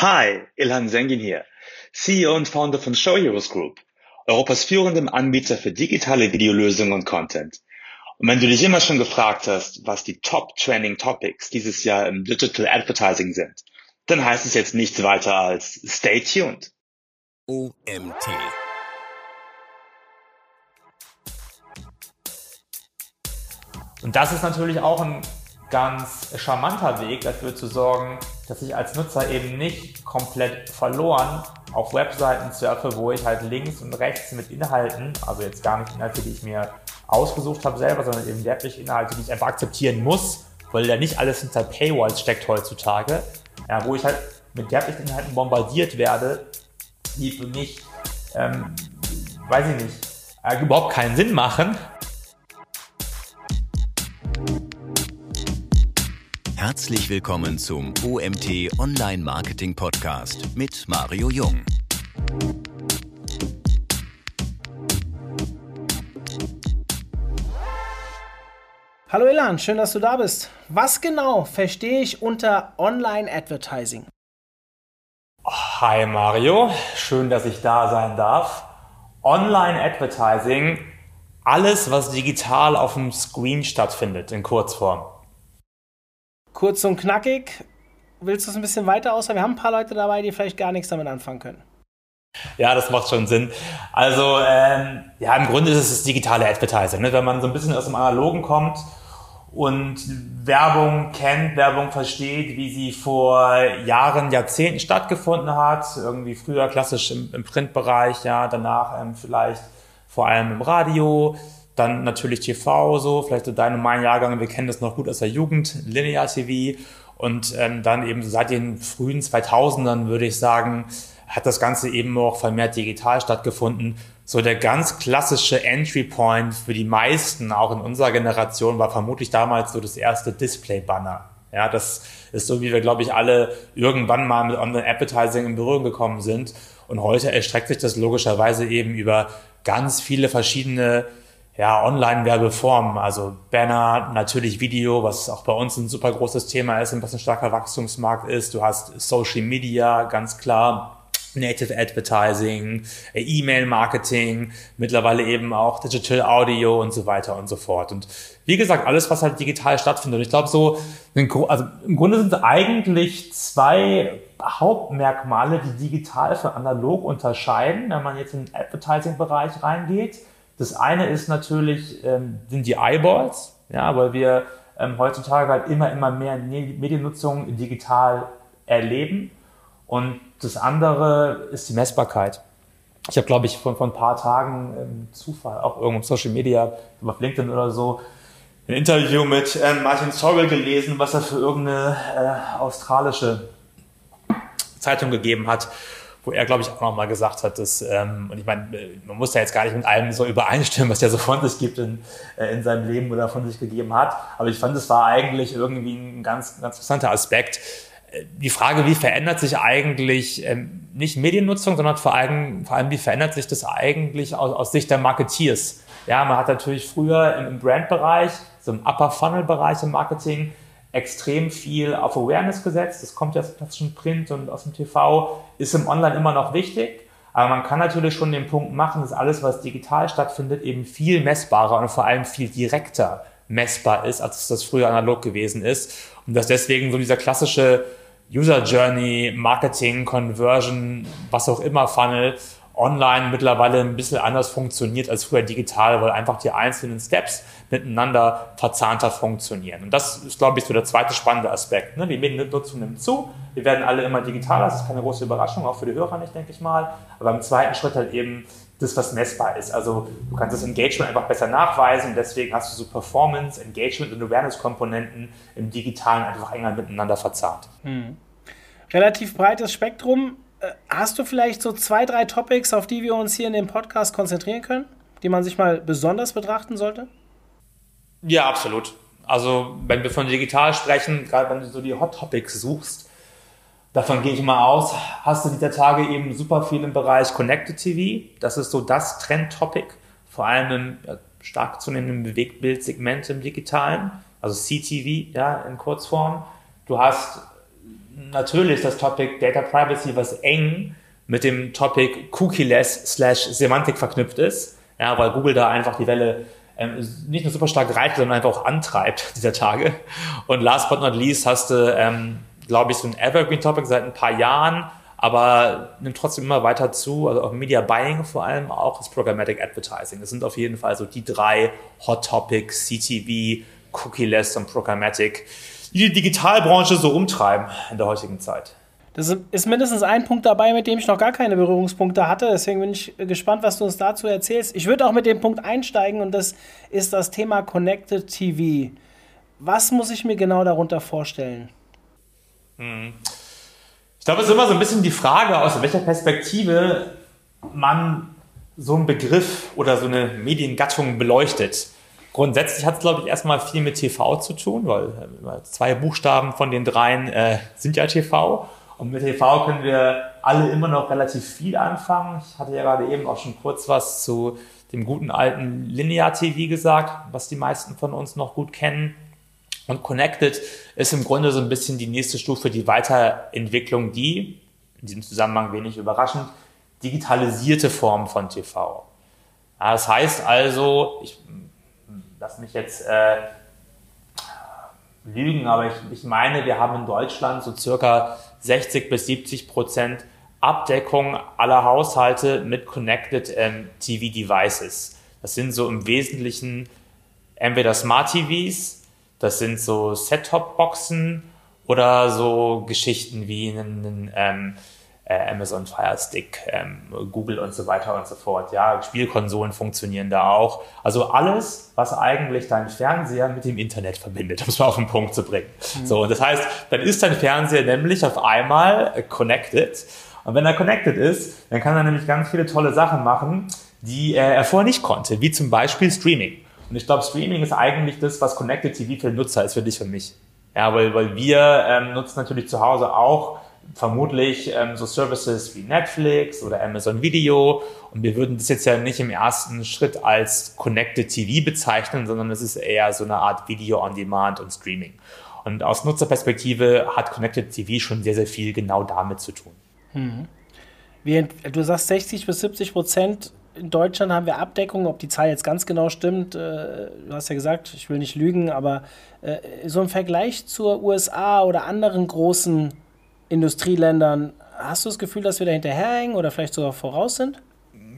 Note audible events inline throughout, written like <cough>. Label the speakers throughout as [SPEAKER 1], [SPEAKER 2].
[SPEAKER 1] Hi, Ilhan Zengin hier, CEO und Founder von Show Heroes Group, Europas führendem Anbieter für digitale Videolösungen und Content. Und wenn du dich immer schon gefragt hast, was die Top Trending Topics dieses Jahr im Digital Advertising sind, dann heißt es jetzt nichts weiter als Stay tuned.
[SPEAKER 2] OMT.
[SPEAKER 3] Und das ist natürlich auch ein ganz charmanter Weg dafür zu sorgen, dass ich als Nutzer eben nicht komplett verloren auf Webseiten surfe, wo ich halt links und rechts mit Inhalten, also jetzt gar nicht Inhalte, die ich mir ausgesucht habe selber, sondern eben wirklich Inhalte, die ich einfach akzeptieren muss, weil ja nicht alles hinter Paywalls steckt heutzutage, ja, wo ich halt mit derartigen Inhalten bombardiert werde, die für mich, ähm, weiß ich nicht, äh, überhaupt keinen Sinn machen
[SPEAKER 2] Herzlich willkommen zum OMT Online Marketing Podcast mit Mario Jung.
[SPEAKER 4] Hallo Ilan, schön, dass du da bist. Was genau verstehe ich unter Online Advertising?
[SPEAKER 3] Hi Mario, schön, dass ich da sein darf. Online Advertising, alles, was digital auf dem Screen stattfindet, in Kurzform
[SPEAKER 4] kurz und knackig. Willst du es ein bisschen weiter aus? Wir haben ein paar Leute dabei, die vielleicht gar nichts damit anfangen können.
[SPEAKER 3] Ja, das macht schon Sinn. Also, ähm, ja, im Grunde ist es das digitale Advertising. Ne? Wenn man so ein bisschen aus dem Analogen kommt und Werbung kennt, Werbung versteht, wie sie vor Jahren, Jahrzehnten stattgefunden hat. Irgendwie früher klassisch im, im Printbereich, ja, danach ähm, vielleicht vor allem im Radio, dann natürlich TV, so, vielleicht so deine, mein Jahrgang, wir kennen das noch gut aus der Jugend, Linear TV. Und ähm, dann eben seit den frühen 2000ern, würde ich sagen, hat das Ganze eben auch vermehrt digital stattgefunden. So der ganz klassische Entry Point für die meisten, auch in unserer Generation, war vermutlich damals so das erste Display-Banner. Ja, das ist so, wie wir, glaube ich, alle irgendwann mal mit Online-Advertising in Berührung gekommen sind. Und heute erstreckt sich das logischerweise eben über ganz viele verschiedene ja, Online-Werbeformen, also Banner, natürlich Video, was auch bei uns ein super großes Thema ist und was ein starker Wachstumsmarkt ist. Du hast Social Media, ganz klar. Native Advertising, E-Mail-Marketing, mittlerweile eben auch Digital Audio und so weiter und so fort. Und wie gesagt, alles, was halt digital stattfindet. Und ich glaube, so, also im Grunde sind eigentlich zwei Hauptmerkmale, die digital von analog unterscheiden, wenn man jetzt in den Advertising-Bereich reingeht. Das eine ist natürlich, ähm, sind die Eyeballs, ja, weil wir ähm, heutzutage halt immer, immer mehr Mediennutzung digital erleben. Und das andere ist die Messbarkeit. Ich habe, glaube ich, vor, vor ein paar Tagen ähm, Zufall, auch irgendwo im Social Media, auf LinkedIn oder so, ein Interview mit ähm, Martin Sorrell gelesen, was er für irgendeine äh, australische Zeitung gegeben hat wo er, glaube ich, auch nochmal gesagt hat, dass, ähm, und ich meine, man muss ja jetzt gar nicht mit allem so übereinstimmen, was er so von sich gibt in, äh, in seinem Leben oder von sich gegeben hat, aber ich fand, es war eigentlich irgendwie ein ganz, ganz interessanter Aspekt. Äh, die Frage, wie verändert sich eigentlich ähm, nicht Mediennutzung, sondern vor allem, vor allem, wie verändert sich das eigentlich aus, aus Sicht der Marketeers? Ja, man hat natürlich früher im, im Brandbereich, so im Upper-Funnel-Bereich im Marketing, extrem viel auf Awareness gesetzt. Das kommt ja aus dem klassischen Print und aus dem TV, ist im Online immer noch wichtig. Aber man kann natürlich schon den Punkt machen, dass alles, was digital stattfindet, eben viel messbarer und vor allem viel direkter messbar ist, als das früher analog gewesen ist. Und dass deswegen so dieser klassische User Journey, Marketing, Conversion, was auch immer Funnel online mittlerweile ein bisschen anders funktioniert als früher digital, weil einfach die einzelnen Steps miteinander verzahnter funktionieren. Und das ist, glaube ich, so der zweite spannende Aspekt. Ne? Die Mediennutzung nimmt zu, wir werden alle immer digitaler, das ist keine große Überraschung, auch für die Hörer nicht, denke ich mal. Aber im zweiten Schritt halt eben das, was messbar ist. Also du kannst das Engagement einfach besser nachweisen, deswegen hast du so Performance, Engagement und Awareness-Komponenten im Digitalen einfach enger miteinander verzahnt. Hm.
[SPEAKER 4] Relativ breites Spektrum äh, hast du vielleicht so zwei, drei Topics, auf die wir uns hier in dem Podcast konzentrieren können, die man sich mal besonders betrachten sollte?
[SPEAKER 3] Ja, absolut. Also, wenn wir von digital sprechen, gerade wenn du so die Hot Topics suchst, davon gehe ich mal aus, hast du dieser Tage eben super viel im Bereich Connected TV. Das ist so das Trend-Topic, vor allem im stark zunehmenden Bewegtbildsegment im Digitalen, also CTV, ja, in Kurzform. Du hast natürlich das Topic Data Privacy, was eng mit dem Topic Cookie-less slash Semantik verknüpft ist. Ja, weil Google da einfach die Welle ähm, nicht nur super stark reitet, sondern einfach auch antreibt <laughs> dieser Tage. Und last but not least hast du, ähm, glaube ich, so ein Evergreen-Topic seit ein paar Jahren, aber nimmt trotzdem immer weiter zu, also auch Media Buying vor allem, auch das Programmatic Advertising. Das sind auf jeden Fall so die drei Hot Topics, CTV, Cookie-less und Programmatic, die die Digitalbranche so umtreiben in der heutigen Zeit.
[SPEAKER 4] Das ist mindestens ein Punkt dabei, mit dem ich noch gar keine Berührungspunkte hatte. Deswegen bin ich gespannt, was du uns dazu erzählst. Ich würde auch mit dem Punkt einsteigen und das ist das Thema Connected TV. Was muss ich mir genau darunter vorstellen?
[SPEAKER 3] Hm. Ich glaube, es ist immer so ein bisschen die Frage, aus welcher Perspektive man so einen Begriff oder so eine Mediengattung beleuchtet. Grundsätzlich hat es, glaube ich, erstmal viel mit TV zu tun, weil äh, zwei Buchstaben von den dreien äh, sind ja TV. Und mit TV können wir alle immer noch relativ viel anfangen. Ich hatte ja gerade eben auch schon kurz was zu dem guten alten Linear TV gesagt, was die meisten von uns noch gut kennen. Und Connected ist im Grunde so ein bisschen die nächste Stufe, die Weiterentwicklung, die, in diesem Zusammenhang wenig überraschend, digitalisierte Form von TV. Das heißt also, ich lass mich jetzt äh, lügen, aber ich, ich meine, wir haben in Deutschland so circa 60 bis 70 Prozent Abdeckung aller Haushalte mit Connected ähm, TV Devices. Das sind so im Wesentlichen entweder Smart TVs, das sind so Set-Top-Boxen oder so Geschichten wie einen, ähm, äh, Amazon Fire Stick, ähm, Google und so weiter und so fort. Ja, Spielkonsolen funktionieren da auch. Also alles, was eigentlich dein Fernseher mit dem Internet verbindet, <laughs> um es mal auf den Punkt zu bringen. Mhm. So, und das heißt, dann ist dein Fernseher nämlich auf einmal connected. Und wenn er connected ist, dann kann er nämlich ganz viele tolle Sachen machen, die er vorher nicht konnte, wie zum Beispiel Streaming. Und ich glaube, Streaming ist eigentlich das, was Connected TV für den Nutzer ist, für dich, für mich. Ja, weil, weil wir ähm, nutzen natürlich zu Hause auch vermutlich ähm, so Services wie Netflix oder Amazon Video. Und wir würden das jetzt ja nicht im ersten Schritt als Connected TV bezeichnen, sondern es ist eher so eine Art Video on Demand und Streaming. Und aus Nutzerperspektive hat Connected TV schon sehr, sehr viel genau damit zu tun.
[SPEAKER 4] Mhm. Wie, du sagst 60 bis 70 Prozent. In Deutschland haben wir Abdeckung, ob die Zahl jetzt ganz genau stimmt. Äh, du hast ja gesagt, ich will nicht lügen, aber äh, so im Vergleich zur USA oder anderen großen Industrieländern, hast du das Gefühl, dass wir da hinterherhängen oder vielleicht sogar voraus sind?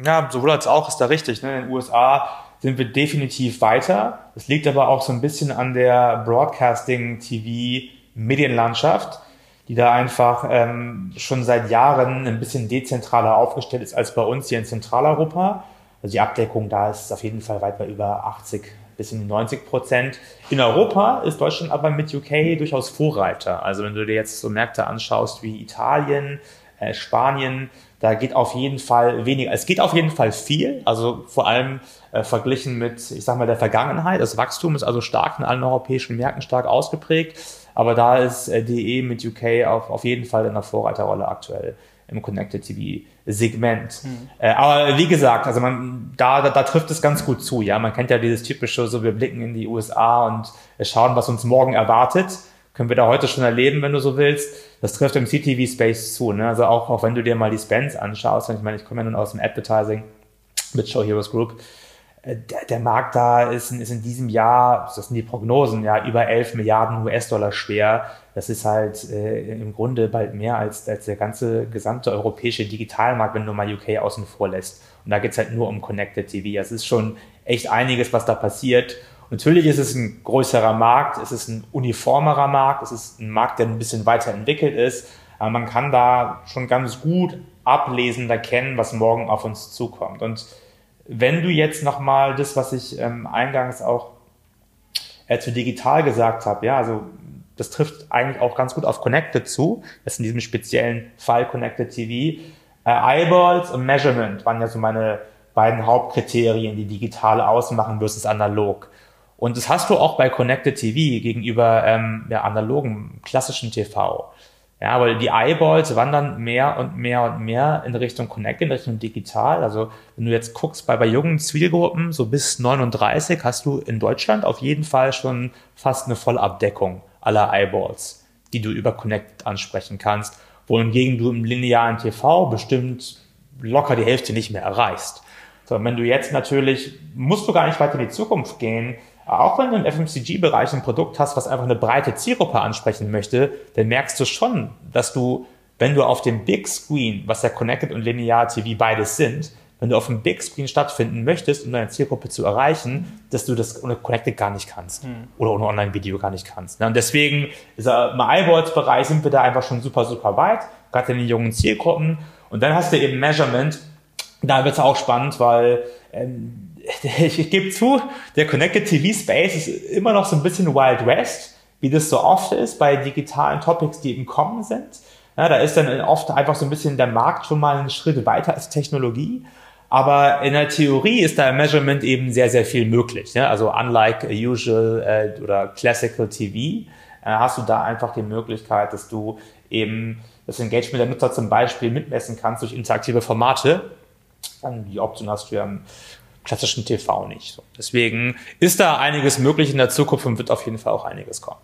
[SPEAKER 3] Ja, sowohl als auch ist da richtig. Ne? In den USA sind wir definitiv weiter. Das liegt aber auch so ein bisschen an der Broadcasting-TV-Medienlandschaft, die da einfach ähm, schon seit Jahren ein bisschen dezentraler aufgestellt ist als bei uns hier in Zentraleuropa. Also die Abdeckung da ist auf jeden Fall weit bei über 80 bis die 90 Prozent. In Europa ist Deutschland aber mit UK durchaus Vorreiter. Also wenn du dir jetzt so Märkte anschaust wie Italien, äh, Spanien, da geht auf jeden Fall weniger. Es geht auf jeden Fall viel, also vor allem äh, verglichen mit, ich sag mal, der Vergangenheit. Das Wachstum ist also stark in allen europäischen Märkten stark ausgeprägt. Aber da ist äh, DE mit UK auf, auf jeden Fall in der Vorreiterrolle aktuell im Connected TV Segment. Mhm. Äh, aber wie gesagt, also man, da, da, da trifft es ganz gut zu. Ja, man kennt ja dieses typische, so wir blicken in die USA und schauen, was uns morgen erwartet. Können wir da heute schon erleben, wenn du so willst. Das trifft im CTV Space zu. Ne? Also auch, auch wenn du dir mal die Spends anschaust, ich meine, ich komme ja nun aus dem Advertising mit Show Heroes Group, der, der Markt da ist, ist in diesem Jahr, das sind die Prognosen, ja, über 11 Milliarden US-Dollar schwer. Das ist halt äh, im Grunde bald mehr als, als der ganze gesamte europäische Digitalmarkt, wenn du mal UK außen vor lässt. Und da geht's halt nur um Connected TV. Es ist schon echt einiges, was da passiert. natürlich ist es ein größerer Markt, es ist ein uniformerer Markt, es ist ein Markt, der ein bisschen weiterentwickelt ist. Aber man kann da schon ganz gut ablesen, erkennen, was morgen auf uns zukommt. Und wenn du jetzt nochmal das, was ich ähm, eingangs auch äh, zu digital gesagt habe, ja, also das trifft eigentlich auch ganz gut auf Connected zu, das ist in diesem speziellen Fall Connected TV. Äh, Eyeballs und Measurement waren ja so meine beiden Hauptkriterien, die digitale ausmachen versus analog. Und das hast du auch bei Connected TV gegenüber ähm, ja, analogen, klassischen TV. Ja, weil die Eyeballs wandern mehr und mehr und mehr in Richtung Connect, in Richtung digital. Also wenn du jetzt guckst, bei, bei jungen Zielgruppen, so bis 39, hast du in Deutschland auf jeden Fall schon fast eine Vollabdeckung aller Eyeballs. die du über Connect ansprechen kannst, wohingegen du im linearen TV bestimmt locker die Hälfte nicht mehr erreichst. So, wenn du jetzt natürlich, musst du gar nicht weiter in die Zukunft gehen, auch wenn du im FMCG-Bereich ein Produkt hast, was einfach eine breite Zielgruppe ansprechen möchte, dann merkst du schon, dass du, wenn du auf dem Big Screen, was ja Connected und Linear TV beides sind, wenn du auf dem Big Screen stattfinden möchtest, um deine Zielgruppe zu erreichen, dass du das ohne Connected gar nicht kannst mhm. oder ohne Online-Video gar nicht kannst. Und deswegen ist im iWords-Bereich sind wir da einfach schon super, super weit, gerade in den jungen Zielgruppen. Und dann hast du eben Measurement. Da wird es auch spannend, weil ähm, ich, <laughs> ich gebe zu, der Connected TV Space ist immer noch so ein bisschen Wild West, wie das so oft ist bei digitalen Topics, die eben kommen sind. Ja, da ist dann oft einfach so ein bisschen der Markt schon mal einen Schritt weiter als Technologie. Aber in der Theorie ist da im Measurement eben sehr, sehr viel möglich. Ne? Also unlike usual äh, oder classical TV äh, hast du da einfach die Möglichkeit, dass du eben das Engagement der Nutzer zum Beispiel mitmessen kannst durch interaktive Formate. Und die Option hast du ja im klassischen TV nicht. So. Deswegen ist da einiges möglich in der Zukunft und wird auf jeden Fall auch einiges kommen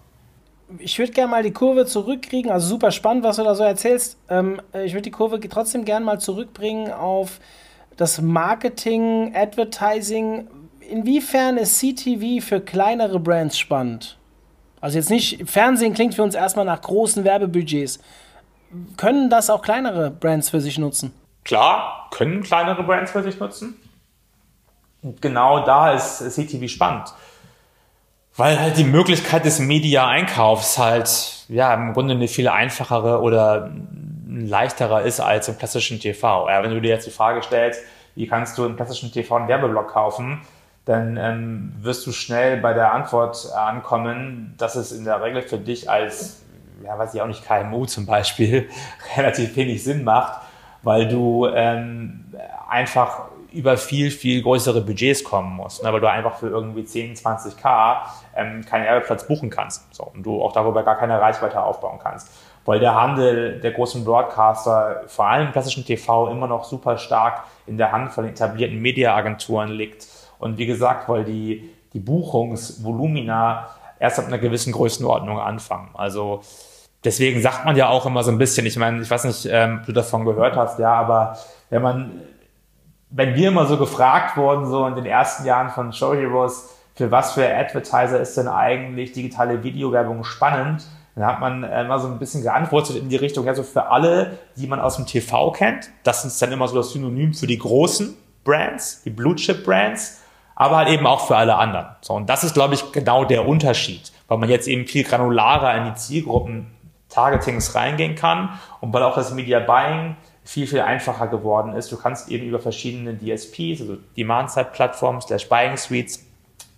[SPEAKER 4] ich würde gerne mal die Kurve zurückkriegen. Also super spannend, was du da so erzählst. Ähm, ich würde die Kurve trotzdem gerne mal zurückbringen auf das Marketing, Advertising, inwiefern ist CTV für kleinere Brands spannend? Also jetzt nicht, Fernsehen klingt für uns erstmal nach großen Werbebudgets. Können das auch kleinere Brands für sich nutzen?
[SPEAKER 3] Klar, können kleinere Brands für sich nutzen. Und genau da ist CTV spannend. Weil halt die Möglichkeit des Media-Einkaufs halt, ja, im Grunde eine viel einfachere oder leichterer ist als im klassischen TV. Ja, wenn du dir jetzt die Frage stellst, wie kannst du im klassischen TV einen Werbeblock kaufen, dann ähm, wirst du schnell bei der Antwort ankommen, dass es in der Regel für dich als, ja, weiß ich auch nicht, KMU zum Beispiel, <laughs> relativ wenig Sinn macht, weil du ähm, einfach über viel, viel größere Budgets kommen musst, ne, weil du einfach für irgendwie 10, 20k ähm, keinen Werbeplatz buchen kannst so, und du auch darüber gar keine Reichweite aufbauen kannst weil der Handel der großen Broadcaster, vor allem im klassischen TV, immer noch super stark in der Hand von etablierten Mediaagenturen liegt. Und wie gesagt, weil die, die Buchungsvolumina erst ab einer gewissen Größenordnung anfangen. Also deswegen sagt man ja auch immer so ein bisschen, ich meine, ich weiß nicht, ähm, ob du davon gehört hast, ja, aber wenn man, wenn wir immer so gefragt wurden, so in den ersten Jahren von Show Heroes, für was für Advertiser ist denn eigentlich digitale Videowerbung spannend, dann hat man äh, immer so ein bisschen geantwortet in die Richtung, ja, so für alle, die man aus dem TV kennt. Das ist dann immer so das Synonym für die großen Brands, die Blue Chip Brands, aber halt eben auch für alle anderen. So, und das ist, glaube ich, genau der Unterschied, weil man jetzt eben viel granularer in die Zielgruppen Targetings reingehen kann und weil auch das Media Buying viel, viel einfacher geworden ist. Du kannst eben über verschiedene DSPs, also Demand-Side-Plattformen, slash Buying Suites,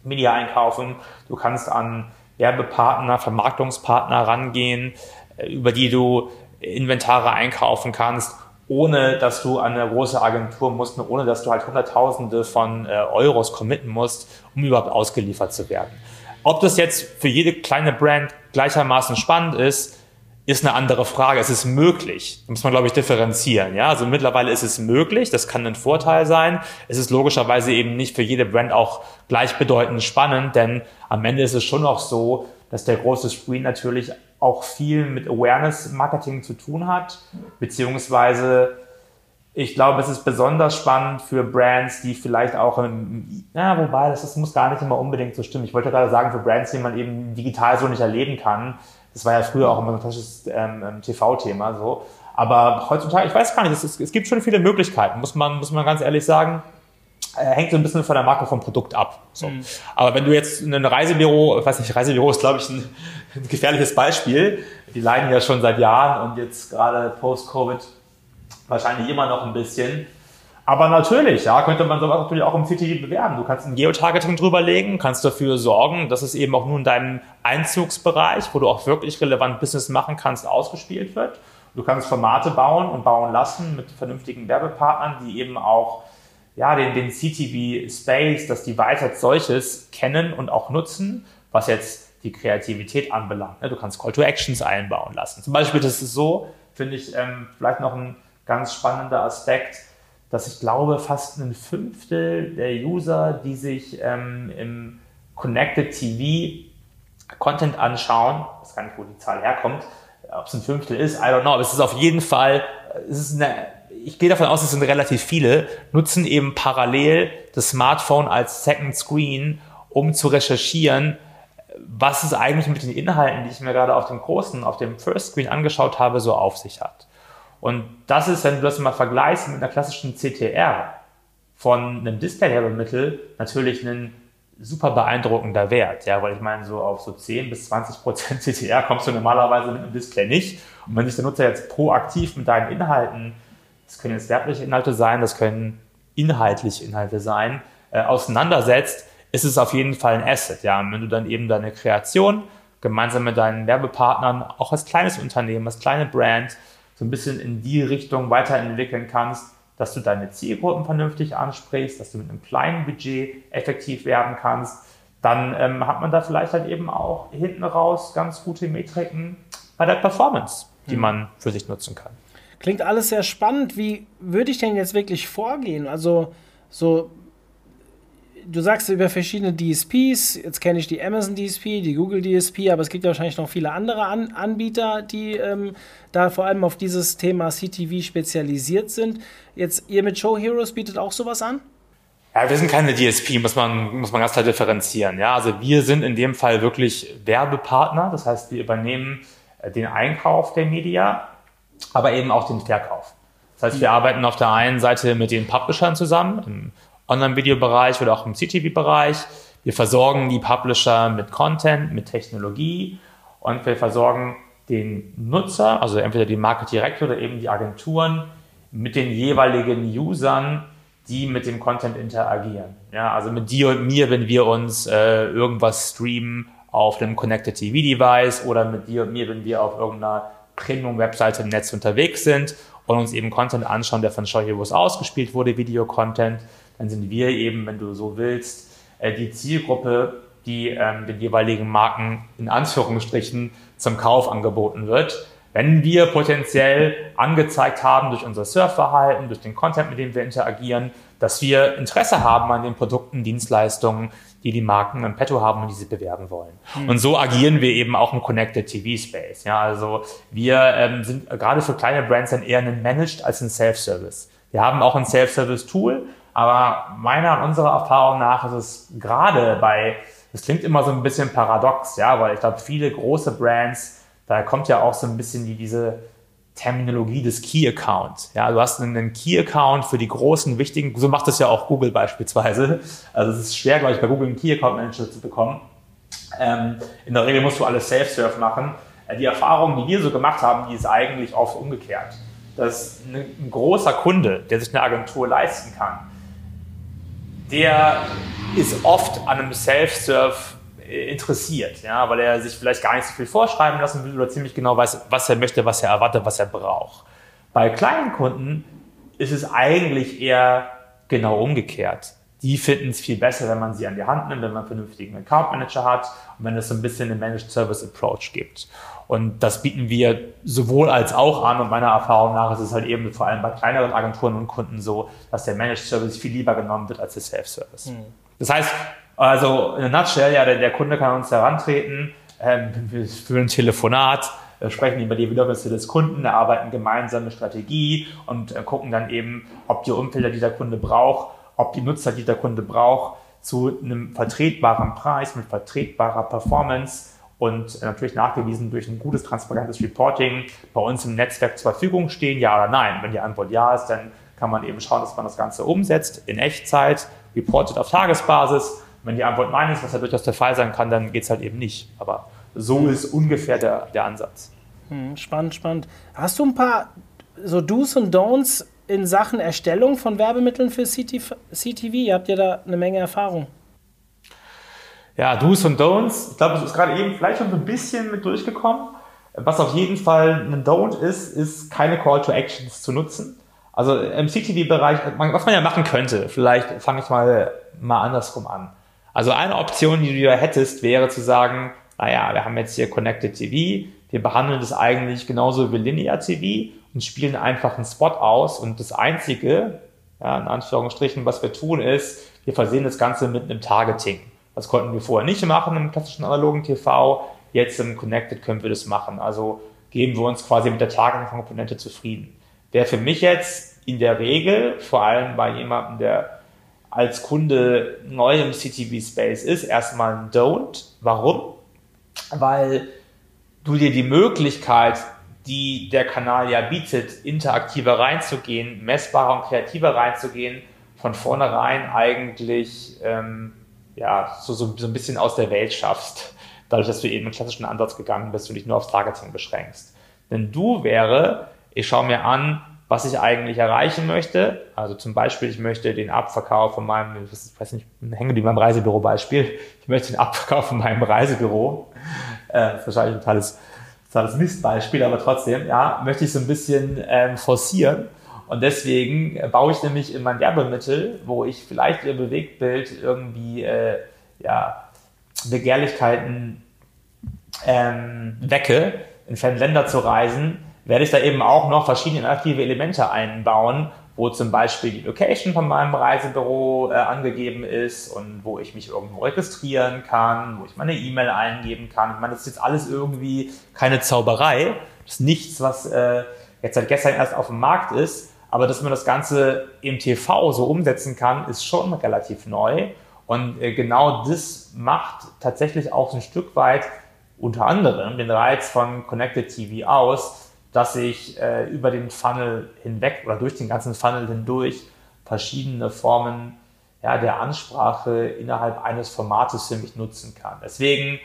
[SPEAKER 3] Media einkaufen. Du kannst an Werbepartner, Vermarktungspartner rangehen, äh, über die du Inventare einkaufen kannst, ohne dass du an eine große Agentur musst, ohne dass du halt Hunderttausende von äh, Euros committen musst, um überhaupt ausgeliefert zu werden. Ob das jetzt für jede kleine Brand gleichermaßen spannend ist, ist eine andere Frage. Es ist möglich. Da muss man, glaube ich, differenzieren. Ja, also mittlerweile ist es möglich. Das kann ein Vorteil sein. Es ist logischerweise eben nicht für jede Brand auch gleichbedeutend spannend, denn am Ende ist es schon noch so, dass der große Screen natürlich auch viel mit Awareness-Marketing zu tun hat, beziehungsweise ich glaube, es ist besonders spannend für Brands, die vielleicht auch, im, ja, wobei, das, das muss gar nicht immer unbedingt so stimmen. Ich wollte gerade sagen, für Brands, die man eben digital so nicht erleben kann, das war ja früher auch immer ein klassisches ähm, ähm TV-Thema so. Aber heutzutage, ich weiß gar nicht, es, ist, es, gibt schon viele Möglichkeiten, muss man, muss man ganz ehrlich sagen. Äh, hängt so ein bisschen von der Marke vom Produkt ab. So. Mhm. Aber wenn du jetzt ein Reisebüro, ich weiß nicht, Reisebüro ist, glaube ich, ein, ein gefährliches Beispiel. Die leiden ja schon seit Jahren und jetzt gerade post-Covid wahrscheinlich immer noch ein bisschen. Aber natürlich, ja, könnte man sowas natürlich auch im CTV bewerben. Du kannst ein Geotargeting drüberlegen, kannst dafür sorgen, dass es eben auch nur in deinem Einzugsbereich, wo du auch wirklich relevant Business machen kannst, ausgespielt wird. Du kannst Formate bauen und bauen lassen mit vernünftigen Werbepartnern, die eben auch ja, den, den CTV-Space, das Device als solches kennen und auch nutzen, was jetzt die Kreativität anbelangt. Du kannst Call to Actions einbauen lassen. Zum Beispiel, das ist so, finde ich, ähm, vielleicht noch ein ganz spannender Aspekt, dass ich glaube, fast ein Fünftel der User, die sich ähm, im Connected TV Content anschauen, ich weiß gar nicht, wo die Zahl herkommt, ob es ein Fünftel ist, I don't know, aber es ist auf jeden Fall, ist eine, ich gehe davon aus, es sind relativ viele, nutzen eben parallel das Smartphone als Second Screen, um zu recherchieren, was es eigentlich mit den Inhalten, die ich mir gerade auf dem großen, auf dem First Screen angeschaut habe, so auf sich hat. Und das ist, wenn du das mal vergleichst mit einer klassischen CTR von einem Display-Werbemittel, natürlich ein super beeindruckender Wert, ja, weil ich meine, so auf so 10 bis 20 Prozent <laughs> CTR kommst du normalerweise mit einem Display nicht. Und wenn sich der Nutzer jetzt proaktiv mit deinen Inhalten, das können jetzt werbliche Inhalte sein, das können inhaltliche Inhalte sein, äh, auseinandersetzt, ist es auf jeden Fall ein Asset, ja. Und wenn du dann eben deine Kreation gemeinsam mit deinen Werbepartnern, auch als kleines Unternehmen, als kleine Brand, so ein bisschen in die Richtung weiterentwickeln kannst, dass du deine Zielgruppen vernünftig ansprichst, dass du mit einem kleinen Budget effektiv werden kannst, dann ähm, hat man da vielleicht halt eben auch hinten raus ganz gute Metriken bei der Performance, die mhm. man für sich nutzen kann.
[SPEAKER 4] Klingt alles sehr spannend. Wie würde ich denn jetzt wirklich vorgehen? Also so du sagst über verschiedene DSPs, jetzt kenne ich die Amazon DSP, die Google DSP, aber es gibt ja wahrscheinlich noch viele andere An Anbieter, die ähm, da vor allem auf dieses Thema CTV spezialisiert sind. Jetzt ihr mit Show Heroes bietet auch sowas an?
[SPEAKER 3] Ja, wir sind keine DSP, muss man, muss man ganz klar differenzieren. Ja, also wir sind in dem Fall wirklich Werbepartner, das heißt, wir übernehmen äh, den Einkauf der Media, aber eben auch den Verkauf. Das heißt, wir arbeiten auf der einen Seite mit den Publishern zusammen, Online-Video-Bereich oder auch im CTV-Bereich. Wir versorgen die Publisher mit Content, mit Technologie und wir versorgen den Nutzer, also entweder die Market Direct oder eben die Agenturen, mit den jeweiligen Usern, die mit dem Content interagieren. Ja, also mit dir und mir, wenn wir uns äh, irgendwas streamen auf einem Connected TV Device oder mit dir und mir, wenn wir auf irgendeiner Premium-Webseite im Netz unterwegs sind und uns eben Content anschauen, der von Show Heroes ausgespielt wurde, Video-Content dann sind wir eben, wenn du so willst, äh, die Zielgruppe, die ähm, den jeweiligen Marken in Anführungsstrichen zum Kauf angeboten wird. Wenn wir potenziell angezeigt haben durch unser Surfverhalten, durch den Content, mit dem wir interagieren, dass wir Interesse haben an den Produkten, Dienstleistungen, die die Marken im Petto haben und die sie bewerben wollen. Mhm. Und so agieren wir eben auch im Connected TV Space. Ja, also wir ähm, sind gerade für kleine Brands dann eher ein Managed als ein Self-Service. Wir haben auch ein Self-Service Tool, aber meiner und unserer Erfahrung nach ist es gerade bei, das klingt immer so ein bisschen paradox, ja, weil ich glaube, viele große Brands, da kommt ja auch so ein bisschen die, diese Terminologie des Key Account. Ja, du hast einen Key Account für die großen, wichtigen, so macht das ja auch Google beispielsweise. Also es ist schwer, glaube ich, bei Google einen Key Account Manager zu bekommen. Ähm, in der Regel musst du alles Self-Serve machen. Äh, die Erfahrung, die wir so gemacht haben, die ist eigentlich oft umgekehrt. Dass ein großer Kunde, der sich eine Agentur leisten kann, der ist oft an einem Self-Serve äh, interessiert, ja, weil er sich vielleicht gar nicht so viel vorschreiben lassen will oder ziemlich genau weiß, was er möchte, was er erwartet, was er braucht. Bei kleinen Kunden ist es eigentlich eher genau umgekehrt. Die finden es viel besser, wenn man sie an die Hand nimmt, wenn man einen vernünftigen Account Manager hat und wenn es so ein bisschen einen Managed Service Approach gibt. Und das bieten wir sowohl als auch an. Und meiner Erfahrung nach ist es halt eben vor allem bei kleineren Agenturen und Kunden so, dass der Managed Service viel lieber genommen wird als der Self-Service. Mhm. Das heißt, also in a nutshell, ja, der, der Kunde kann uns herantreten, ähm, wir führen ein Telefonat, sprechen über die Bedürfnisse des Kunden, erarbeiten gemeinsame Strategie und äh, gucken dann eben, ob die Umfelder, die der Kunde braucht, ob die Nutzer, die der Kunde braucht, zu einem vertretbaren Preis mit vertretbarer Performance und natürlich nachgewiesen durch ein gutes, transparentes Reporting bei uns im Netzwerk zur Verfügung stehen, ja oder nein. Wenn die Antwort ja ist, dann kann man eben schauen, dass man das Ganze umsetzt in Echtzeit, reportet auf Tagesbasis. Wenn die Antwort nein ist, was ja durchaus der Fall sein kann, dann geht es halt eben nicht. Aber so ist ungefähr der, der Ansatz.
[SPEAKER 4] Hm, spannend, spannend. Hast du ein paar so Do's und Don'ts in Sachen Erstellung von Werbemitteln für CTV? Ihr habt ja da eine Menge Erfahrung.
[SPEAKER 3] Ja, Do's und Don'ts. Ich glaube, es ist gerade eben vielleicht schon so ein bisschen mit durchgekommen. Was auf jeden Fall ein Don't ist, ist keine Call to Actions zu nutzen. Also im CTV-Bereich, was man ja machen könnte, vielleicht fange ich mal, mal andersrum an. Also eine Option, die du ja hättest, wäre zu sagen, naja, wir haben jetzt hier Connected TV, wir behandeln das eigentlich genauso wie Linear TV und spielen einfach einen Spot aus und das Einzige, ja, in Anführungsstrichen, was wir tun ist, wir versehen das Ganze mit einem Targeting Das konnten wir vorher nicht machen im klassischen analogen TV. Jetzt im Connected können wir das machen. Also geben wir uns quasi mit der Targeting-Komponente zufrieden. Wäre für mich jetzt in der Regel, vor allem bei jemandem, der als Kunde neu im CTV-Space ist, erstmal ein Don't. Warum? Weil du dir die Möglichkeit, die der Kanal ja bietet, interaktiver reinzugehen, messbarer und kreativer reinzugehen, von vornherein eigentlich ähm, ja, so, so, so ein bisschen aus der Welt schaffst. Dadurch, dass du eben einen klassischen Ansatz gegangen bist und dich nur aufs Targeting beschränkst. Denn du wäre, ich schaue mir an, was ich eigentlich erreichen möchte. Also zum Beispiel, ich möchte den Abverkauf von meinem, ich weiß nicht, hängen die beim Reisebüro-Beispiel. Ich möchte den Abverkauf von meinem Reisebüro. Äh, das ist wahrscheinlich ein totales, totales Mistbeispiel, aber trotzdem, ja, möchte ich so ein bisschen ähm, forcieren. Und deswegen baue ich nämlich in mein Werbemittel, wo ich vielleicht ihr Bewegtbild irgendwie, äh, ja, Begehrlichkeiten ähm, wecke, in ferne Länder zu reisen, werde ich da eben auch noch verschiedene interaktive Elemente einbauen, wo zum Beispiel die Location von meinem Reisebüro äh, angegeben ist und wo ich mich irgendwo registrieren kann, wo ich meine E-Mail eingeben kann. Ich meine, das ist jetzt alles irgendwie keine Zauberei. Das ist nichts, was äh, jetzt seit gestern erst auf dem Markt ist. Aber dass man das Ganze im TV so umsetzen kann, ist schon relativ neu. Und äh, genau das macht tatsächlich auch ein Stück weit unter anderem den Reiz von Connected TV aus, dass ich äh, über den Funnel hinweg oder durch den ganzen Funnel hindurch verschiedene Formen ja, der Ansprache innerhalb eines Formates für mich nutzen kann. Deswegen,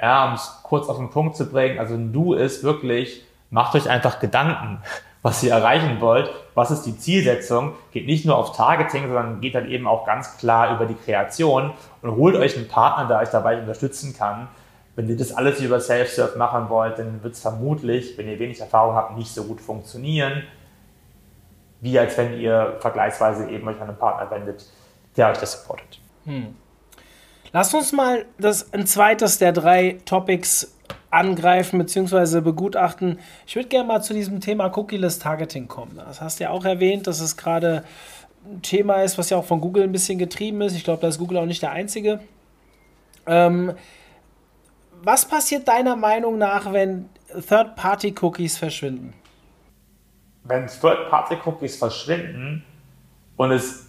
[SPEAKER 3] ja, um es kurz auf den Punkt zu bringen, also ein Du ist wirklich, macht euch einfach Gedanken, <laughs> was ihr erreichen wollt, was ist die Zielsetzung, geht nicht nur auf Targeting, sondern geht dann eben auch ganz klar über die Kreation und holt euch einen Partner, der euch dabei unterstützen kann. Wenn ihr das alles über Self-Serve machen wollt, dann wird es vermutlich, wenn ihr wenig Erfahrung habt, nicht so gut funktionieren, wie als wenn ihr vergleichsweise eben euch an einen Partner wendet, der euch das supportet. Hm.
[SPEAKER 4] Lasst uns mal das ein zweites der drei Topics angreifen bzw. begutachten. Ich würde gerne mal zu diesem Thema Cookie-less Targeting kommen. Das hast du ja auch erwähnt, dass es gerade ein Thema ist, was ja auch von Google ein bisschen getrieben ist. Ich glaube, da ist Google auch nicht der Einzige. Ähm, was passiert deiner Meinung nach, wenn Third-Party-Cookies verschwinden?
[SPEAKER 3] Wenn Third-Party-Cookies verschwinden und es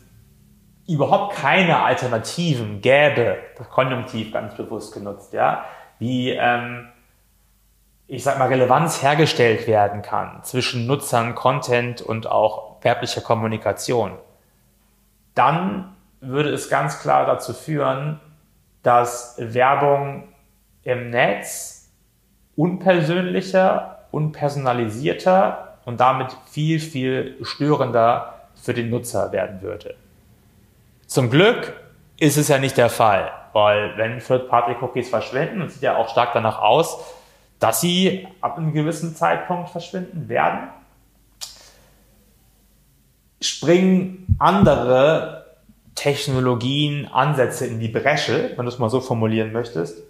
[SPEAKER 3] überhaupt keine Alternativen gäbe, das Konjunktiv ganz bewusst genutzt, ja, wie ähm, ich sag mal, Relevanz hergestellt werden kann zwischen Nutzern, Content und auch werblicher Kommunikation, dann würde es ganz klar dazu führen, dass Werbung im Netz unpersönlicher, unpersonalisierter und damit viel, viel störender für den Nutzer werden würde. Zum Glück ist es ja nicht der Fall, weil wenn Third-Party-Cookies verschwinden, und sieht ja auch stark danach aus, dass sie ab einem gewissen Zeitpunkt verschwinden werden, springen andere Technologien, Ansätze in die Bresche, wenn du es mal so formulieren möchtest,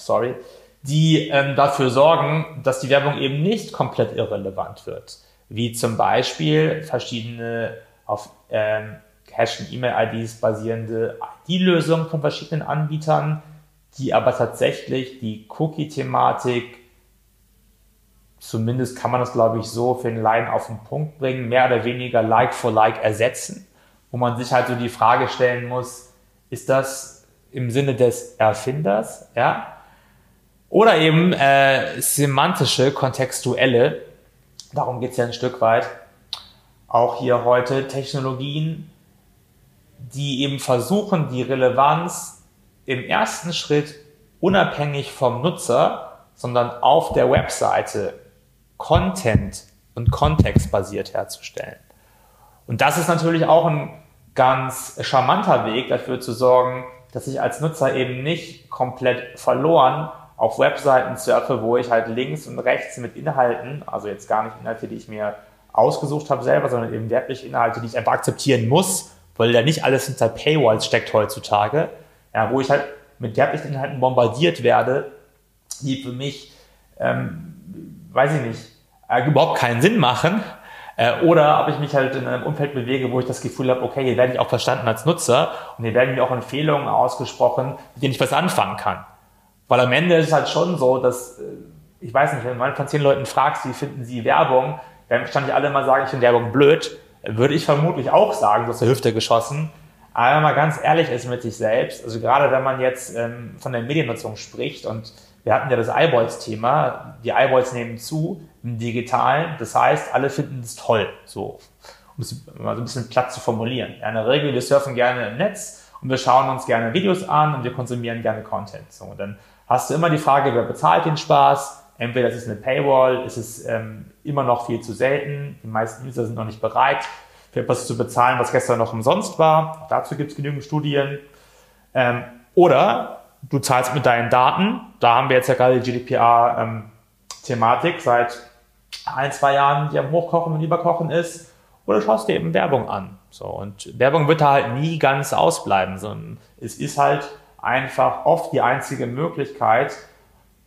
[SPEAKER 3] sorry, die ähm, dafür sorgen, dass die Werbung eben nicht komplett irrelevant wird. Wie zum Beispiel verschiedene auf ähm, Cache- und E-Mail-IDs basierende ID-Lösungen von verschiedenen Anbietern, die aber tatsächlich die Cookie-Thematik, zumindest kann man das glaube ich so für den Laien auf den Punkt bringen, mehr oder weniger Like for Like ersetzen, wo man sich halt so die Frage stellen muss, ist das im Sinne des Erfinders, ja? Oder eben äh, semantische, kontextuelle, darum geht es ja ein Stück weit, auch hier heute Technologien, die eben versuchen, die Relevanz im ersten Schritt unabhängig vom Nutzer, sondern auf der Webseite Content und Kontext basiert herzustellen. Und das ist natürlich auch ein ganz charmanter Weg dafür zu sorgen, dass ich als Nutzer eben nicht komplett verloren auf Webseiten surfe, wo ich halt links und rechts mit Inhalten, also jetzt gar nicht Inhalte, die ich mir ausgesucht habe selber, sondern eben werbliche Inhalte, die ich einfach akzeptieren muss, weil ja nicht alles hinter Paywalls steckt heutzutage, ja, wo ich halt mit werblichen Inhalten bombardiert werde, die für mich, ähm, weiß ich nicht, äh, überhaupt keinen Sinn machen, Äh, oder ob ich mich halt in einem Umfeld bewege, wo ich das Gefühl habe, okay, hier werde ich auch verstanden als Nutzer und hier werden mir auch Empfehlungen ausgesprochen, mit denen ich was anfangen kann. Weil am Ende ist es halt schon so, dass, äh, ich weiß nicht, wenn man von zehn Leuten fragst, wie finden sie Werbung, werden wahrscheinlich alle mal sagen, ich finde Werbung blöd, würde ich vermutlich auch sagen, so aus der Hüfte geschossen. Aber wenn man ganz ehrlich ist mit sich selbst, also gerade wenn man jetzt ähm, von der Mediennutzung spricht und wir hatten ja das Eyeballs-Thema, die Eyeballs nehmen zu im Digitalen, das heißt, alle finden es toll, so, um es mal so ein bisschen platt zu formulieren. In der Regel, wir surfen gerne im Netz und wir schauen uns gerne Videos an und wir konsumieren gerne Content. So, und dann hast du immer die Frage, wer bezahlt den Spaß? Entweder ist es eine Paywall, ist es ähm, immer noch viel zu selten, die meisten User sind noch nicht bereit, für etwas zu bezahlen, was gestern noch umsonst war. Auch dazu gibt es genügend Studien. Ähm, oder du zahlst mit deinen Daten. Da haben wir jetzt ja gerade die GDPR-Thematik ähm, seit ein, zwei Jahren, die am Hochkochen und Überkochen ist. Oder schaust dir eben Werbung an. So, und Werbung wird da halt nie ganz ausbleiben, sondern es ist halt einfach oft die einzige Möglichkeit,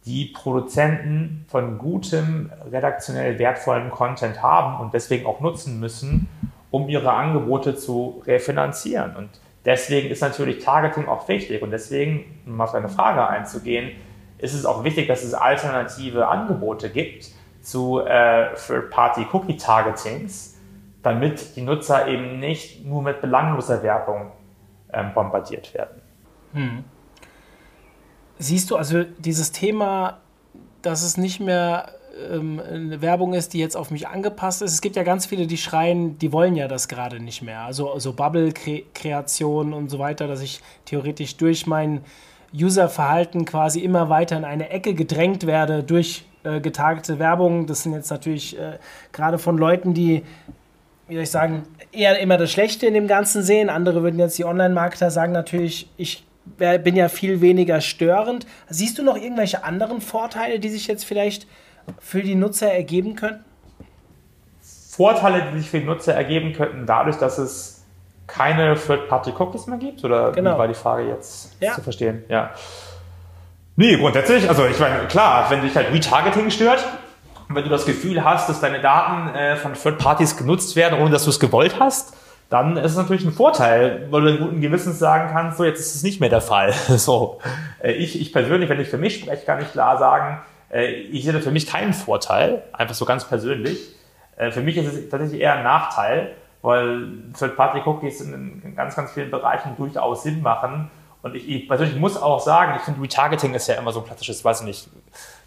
[SPEAKER 3] die Produzenten von gutem, redaktionell wertvollem Content haben und deswegen auch nutzen müssen, um ihre Angebote zu refinanzieren. Und deswegen ist natürlich Targeting auch wichtig. Und deswegen, um auf deine Frage einzugehen, ist es auch wichtig, dass es alternative Angebote gibt zu äh, Third-Party-Cookie-Targetings, damit die Nutzer eben nicht nur mit belangloser Werbung ähm, bombardiert werden. Hm.
[SPEAKER 4] Siehst du also dieses Thema, dass es nicht mehr ähm, eine Werbung ist, die jetzt auf mich angepasst ist. Es gibt ja ganz viele, die schreien, die wollen ja das gerade nicht mehr. Also so Bubble-Kreation und so weiter, dass ich theoretisch durch mein User-Verhalten quasi immer weiter in eine Ecke gedrängt werde durch äh, getargete Werbung. Das sind jetzt natürlich äh, gerade von Leuten, die, wie soll ich sagen, eher immer das Schlechte in dem Ganzen sehen. Andere würden jetzt die Online-Marketer sagen natürlich, ich bin ja viel weniger störend. Siehst du noch irgendwelche anderen Vorteile, die sich jetzt vielleicht für die Nutzer ergeben könnten?
[SPEAKER 3] Vorteile, die sich für die Nutzer ergeben könnten, dadurch, dass es keine Third-Party-Cookies mehr gibt? Oder genau. wie war die Frage jetzt ja. zu verstehen? Ja. Nee, grundsätzlich, also ich meine, klar, wenn dich halt Retargeting stört, wenn du das Gefühl hast, dass deine Daten äh, von Third Parties genutzt werden, ohne dass du es gewollt hast, dann ist es natürlich ein Vorteil, weil du in guten Gewissens sagen kannst, so jetzt ist es nicht mehr der Fall. <laughs> so, äh, ich, ich persönlich, wenn ich für mich spreche, kann ich klar sagen, äh, ich sehe da für mich keinen Vorteil, einfach so ganz persönlich. Äh, für mich ist es tatsächlich eher ein Nachteil, weil Third-Party-Cookies in ganz, ganz vielen Bereichen durchaus Sinn machen. Und ich, ich persönlich muss auch sagen, ich finde Retargeting ist ja immer so ein klassisches, weiß ich nicht,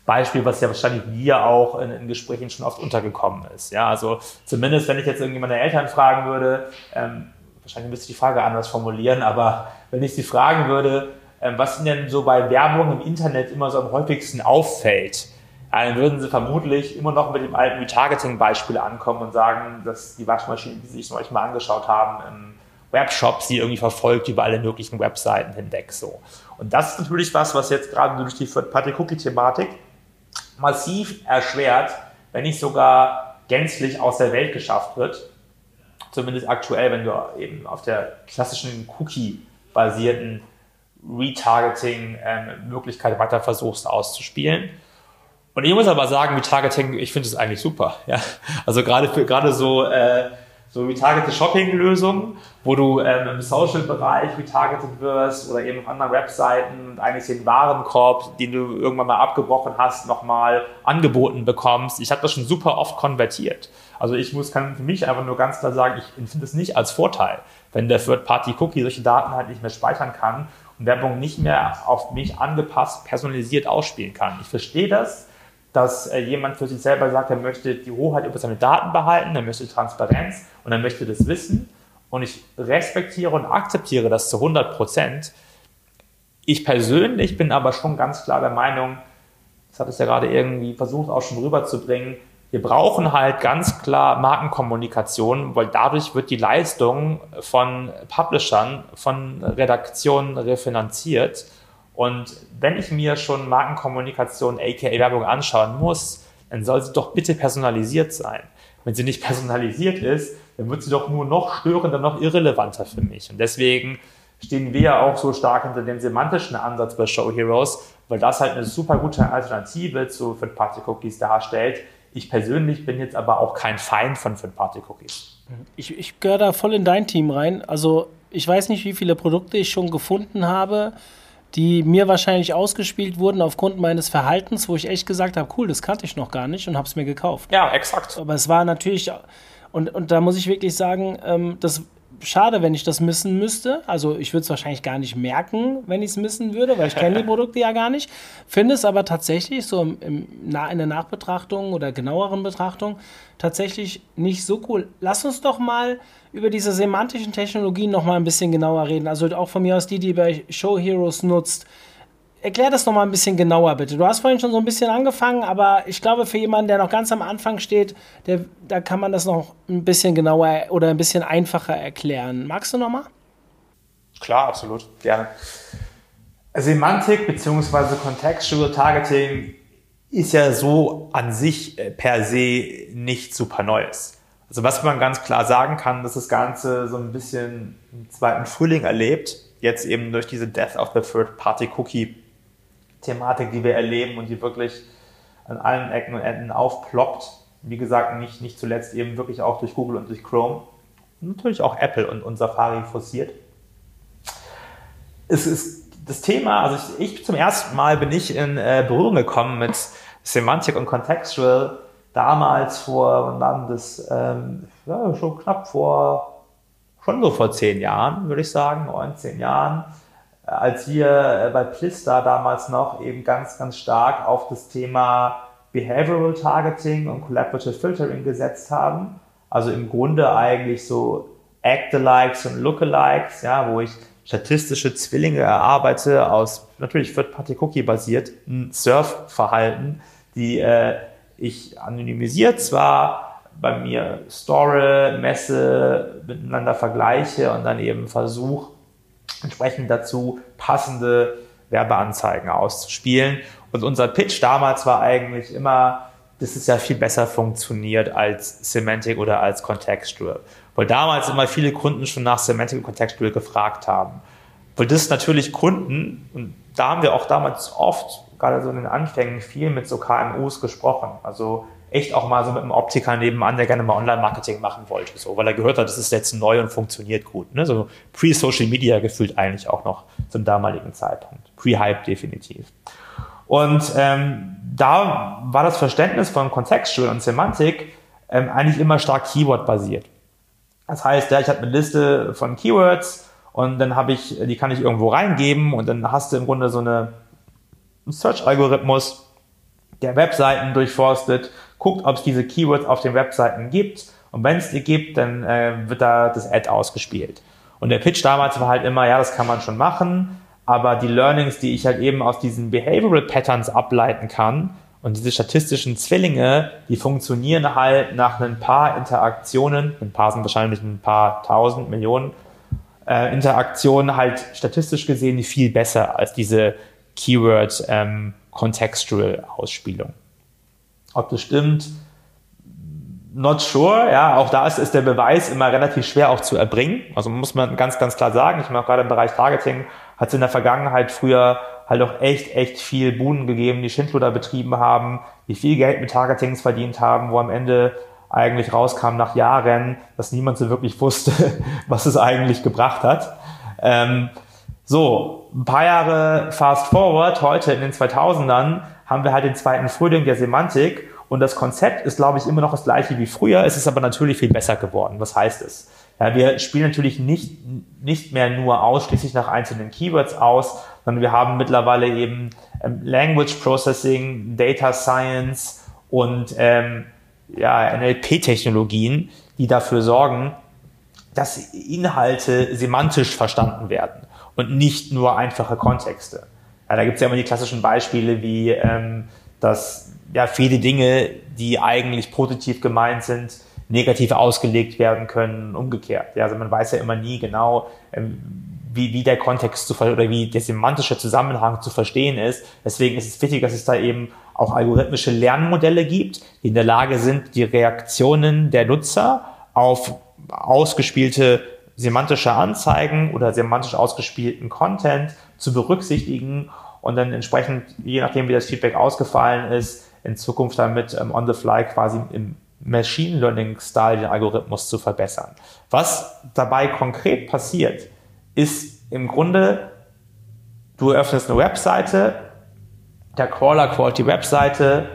[SPEAKER 3] Beispiel, was ja wahrscheinlich dir auch in, in, Gesprächen schon oft untergekommen ist. Ja, also zumindest, wenn ich jetzt irgendwie meine Eltern fragen würde, ähm, wahrscheinlich müsste ich die Frage anders formulieren, aber wenn ich sie fragen würde, ähm, was Ihnen denn so bei Werbung im Internet immer so am häufigsten auffällt, dann würden Sie vermutlich immer noch mit dem alten Retargeting-Beispiel ankommen und sagen, dass die Waschmaschine, die Sie sich neulich mal angeschaut haben, im Webshop sie irgendwie verfolgt über alle möglichen Webseiten hinweg. So. Und das ist natürlich was, was jetzt gerade durch die Third-Party-Cookie-Thematik massiv erschwert, wenn nicht sogar gänzlich aus der Welt geschafft wird. Zumindest aktuell, wenn du eben auf der klassischen Cookie-basierten Retargeting-Möglichkeit ähm, weiter versuchst auszuspielen. Und ich muss aber sagen, Retargeting, ich finde es eigentlich super. Ja? Also gerade gerade so äh, so retargeted Shopping-Lösungen, wo du ähm, im Social-Bereich retargeted wirst oder eben auf anderen Webseiten und eigentlich den Warenkorb, den du irgendwann mal abgebrochen hast, nochmal angeboten bekommst. Ich habe das schon super oft konvertiert. Also ich muss, kann für mich einfach nur ganz klar sagen, ich empfinde es nicht als Vorteil, wenn der Third-Party-Cookie solche Daten halt nicht mehr speichern kann und Werbung nicht mehr auf mich angepasst, personalisiert ausspielen kann. Ich verstehe das, dass äh, jemand für sich selber sagt, er möchte die Hoheit über seine Daten behalten, er möchte Transparenz und er möchte das wissen. Und ich respektiere und akzeptiere das zu 100 Prozent. Ich persönlich bin aber schon ganz klar der Meinung, das hat es ja gerade irgendwie versucht auch schon rüberzubringen, wir brauchen halt ganz klar Markenkommunikation, weil dadurch wird die Leistung von Publishern, von Redaktionen refinanziert. Und wenn ich mir schon Markenkommunikation, aka Werbung anschauen muss, dann soll sie doch bitte personalisiert sein. Wenn sie nicht personalisiert ist, dann wird sie doch nur noch störender, noch irrelevanter für mich. Und deswegen stehen wir ja auch so stark hinter dem semantischen Ansatz bei Show Heroes, weil das halt eine super gute Alternative zu Third-Party-Cookies darstellt, Ich persönlich bin jetzt aber auch kein Feind von Third-Party-Cookies.
[SPEAKER 4] Ich, ich gehöre da voll in dein Team rein. Also ich weiß nicht, wie viele Produkte ich schon gefunden habe, die mir wahrscheinlich ausgespielt wurden aufgrund meines Verhaltens, wo ich echt gesagt habe, cool, das kannte ich noch gar nicht und habe es mir gekauft.
[SPEAKER 3] Ja, exakt.
[SPEAKER 4] Aber es war natürlich, und, und da muss ich wirklich sagen, ähm, das schade, wenn ich das missen müsste. Also ich würde es wahrscheinlich gar nicht merken, wenn ich es missen würde, weil ich kenne die <laughs> Produkte ja gar nicht. Finde es aber tatsächlich so im, im, in der Nachbetrachtung oder genaueren Betrachtung tatsächlich nicht so cool. Lass uns doch mal über diese semantischen Technologien noch mal ein bisschen genauer reden. Also auch von mir aus die, die bei Show Heroes nutzt. Erklär das noch mal ein bisschen genauer, bitte. Du hast vorhin schon so ein bisschen angefangen, aber ich glaube, für jemanden, der noch ganz am Anfang steht, der, da kann man das noch ein bisschen genauer oder ein bisschen einfacher erklären. Magst du noch mal?
[SPEAKER 3] Klar, absolut. Gerne. Semantik bzw. Contextual Targeting ist ja so an sich äh, per se nicht super Neues. Also was man ganz klar sagen kann, dass das Ganze so ein bisschen im zweiten Frühling erlebt, jetzt eben durch diese Death of the Third Party Cookie Thematik, die wir erleben und die wirklich an allen Ecken und Enden aufploppt. Wie gesagt, nicht, nicht zuletzt eben wirklich auch durch Google und durch Chrome. Natürlich auch Apple und, und Safari forciert. Es ist das Thema, also ich, ich zum ersten Mal bin ich in äh, Berührung gekommen mit Semantik und Contextual damals vor, wann war das, ähm, ja, schon knapp vor, schon so vor zehn Jahren, würde ich sagen, neun, zehn Jahren, als wir äh, bei Plista damals noch eben ganz, ganz stark auf das Thema Behavioral Targeting und Collaborative Filtering gesetzt haben. Also im Grunde eigentlich so Act-alikes und Lookalikes, ja, wo ich statistische Zwillinge erarbeite aus natürlich Third-Party-Cookie basiert Surf-Verhalten, die äh, ich anonymisiert zwar bei mir store, messe, miteinander vergleiche und dann eben versuche, entsprechend dazu passende Werbeanzeigen auszuspielen. Und unser Pitch damals war eigentlich immer, dass es ja viel besser funktioniert als Semantic oder als Contextual. Weil damals immer viele Kunden schon nach Semantic und Contextual gefragt haben. Weil das natürlich Kunden, und da haben wir auch damals oft, gerade so in den Anfängen, viel mit so KMUs gesprochen. Also echt auch mal so mit einem Optiker nebenan, der gerne mal Online-Marketing machen wollte, so, weil er gehört hat, das ist jetzt neu und funktioniert gut. Ne? So pre-Social Media gefühlt eigentlich auch noch zum damaligen Zeitpunkt. Pre-Hype definitiv. Und ähm, da war das Verständnis von Kontextstuhl und Semantik ähm, eigentlich immer stark Keyword-basiert. Das heißt, ja, ich habe eine Liste von Keywords und dann habe ich, die kann ich irgendwo reingeben und dann hast du im Grunde so eine Search-Algorithmus, der Webseiten durchforstet guckt, ob es diese Keywords auf den Webseiten gibt. Und wenn es die gibt, dann äh, wird da das Ad ausgespielt. Und der Pitch damals war halt immer, ja, das kann man schon machen, aber die Learnings, die ich halt eben aus diesen Behavioral Patterns ableiten kann und diese statistischen Zwillinge, die funktionieren halt nach ein paar Interaktionen, ein paar sind wahrscheinlich ein paar tausend Millionen äh, Interaktionen halt statistisch gesehen viel besser als diese Keyword ähm, Contextual Ausspielung. Ob das stimmt, not sure. Ja, auch da ist, ist der Beweis immer relativ schwer auch zu erbringen. Also muss man ganz, ganz klar sagen. Ich meine, auch gerade im Bereich Targeting hat es in der Vergangenheit früher halt auch echt, echt viel Buhnen gegeben, die Schindluder betrieben haben, die viel Geld mit Targetings verdient haben, wo am Ende eigentlich rauskam nach Jahren, dass niemand so wirklich wusste, <laughs> was es eigentlich gebracht hat. Ähm, so, ein paar Jahre fast forward, heute in den 2000ern, haben wir halt den zweiten Frühling der Semantik und das Konzept ist, glaube ich, immer noch das gleiche wie früher. Es ist aber natürlich viel besser geworden. Was heißt es? Ja, wir spielen natürlich nicht, nicht mehr nur ausschließlich nach einzelnen Keywords aus, sondern wir haben mittlerweile eben ähm, Language Processing, Data Science und ähm, ja, NLP-Technologien, die dafür sorgen, dass Inhalte semantisch verstanden werden und nicht nur einfache Kontexte. Ja, da gibt es ja immer die klassischen Beispiele wie, ähm, dass ja, viele Dinge, die eigentlich positiv gemeint sind, negativ ausgelegt werden können, umgekehrt. Ja, also man weiß ja immer nie genau, ähm, wie, wie der Kontext zu oder wie der semantische Zusammenhang zu verstehen ist. Deswegen ist es wichtig, dass es da eben auch algorithmische Lernmodelle gibt, die in der Lage sind, die Reaktionen der Nutzer auf ausgespielte semantische Anzeigen oder semantisch ausgespielten Content zu berücksichtigen und dann entsprechend, je nachdem wie das Feedback ausgefallen ist, in Zukunft damit ähm, on the fly quasi im Machine Learning Style den Algorithmus zu verbessern. Was dabei konkret passiert, ist im Grunde, du öffnest eine Webseite, der Crawler crawlt die Webseite,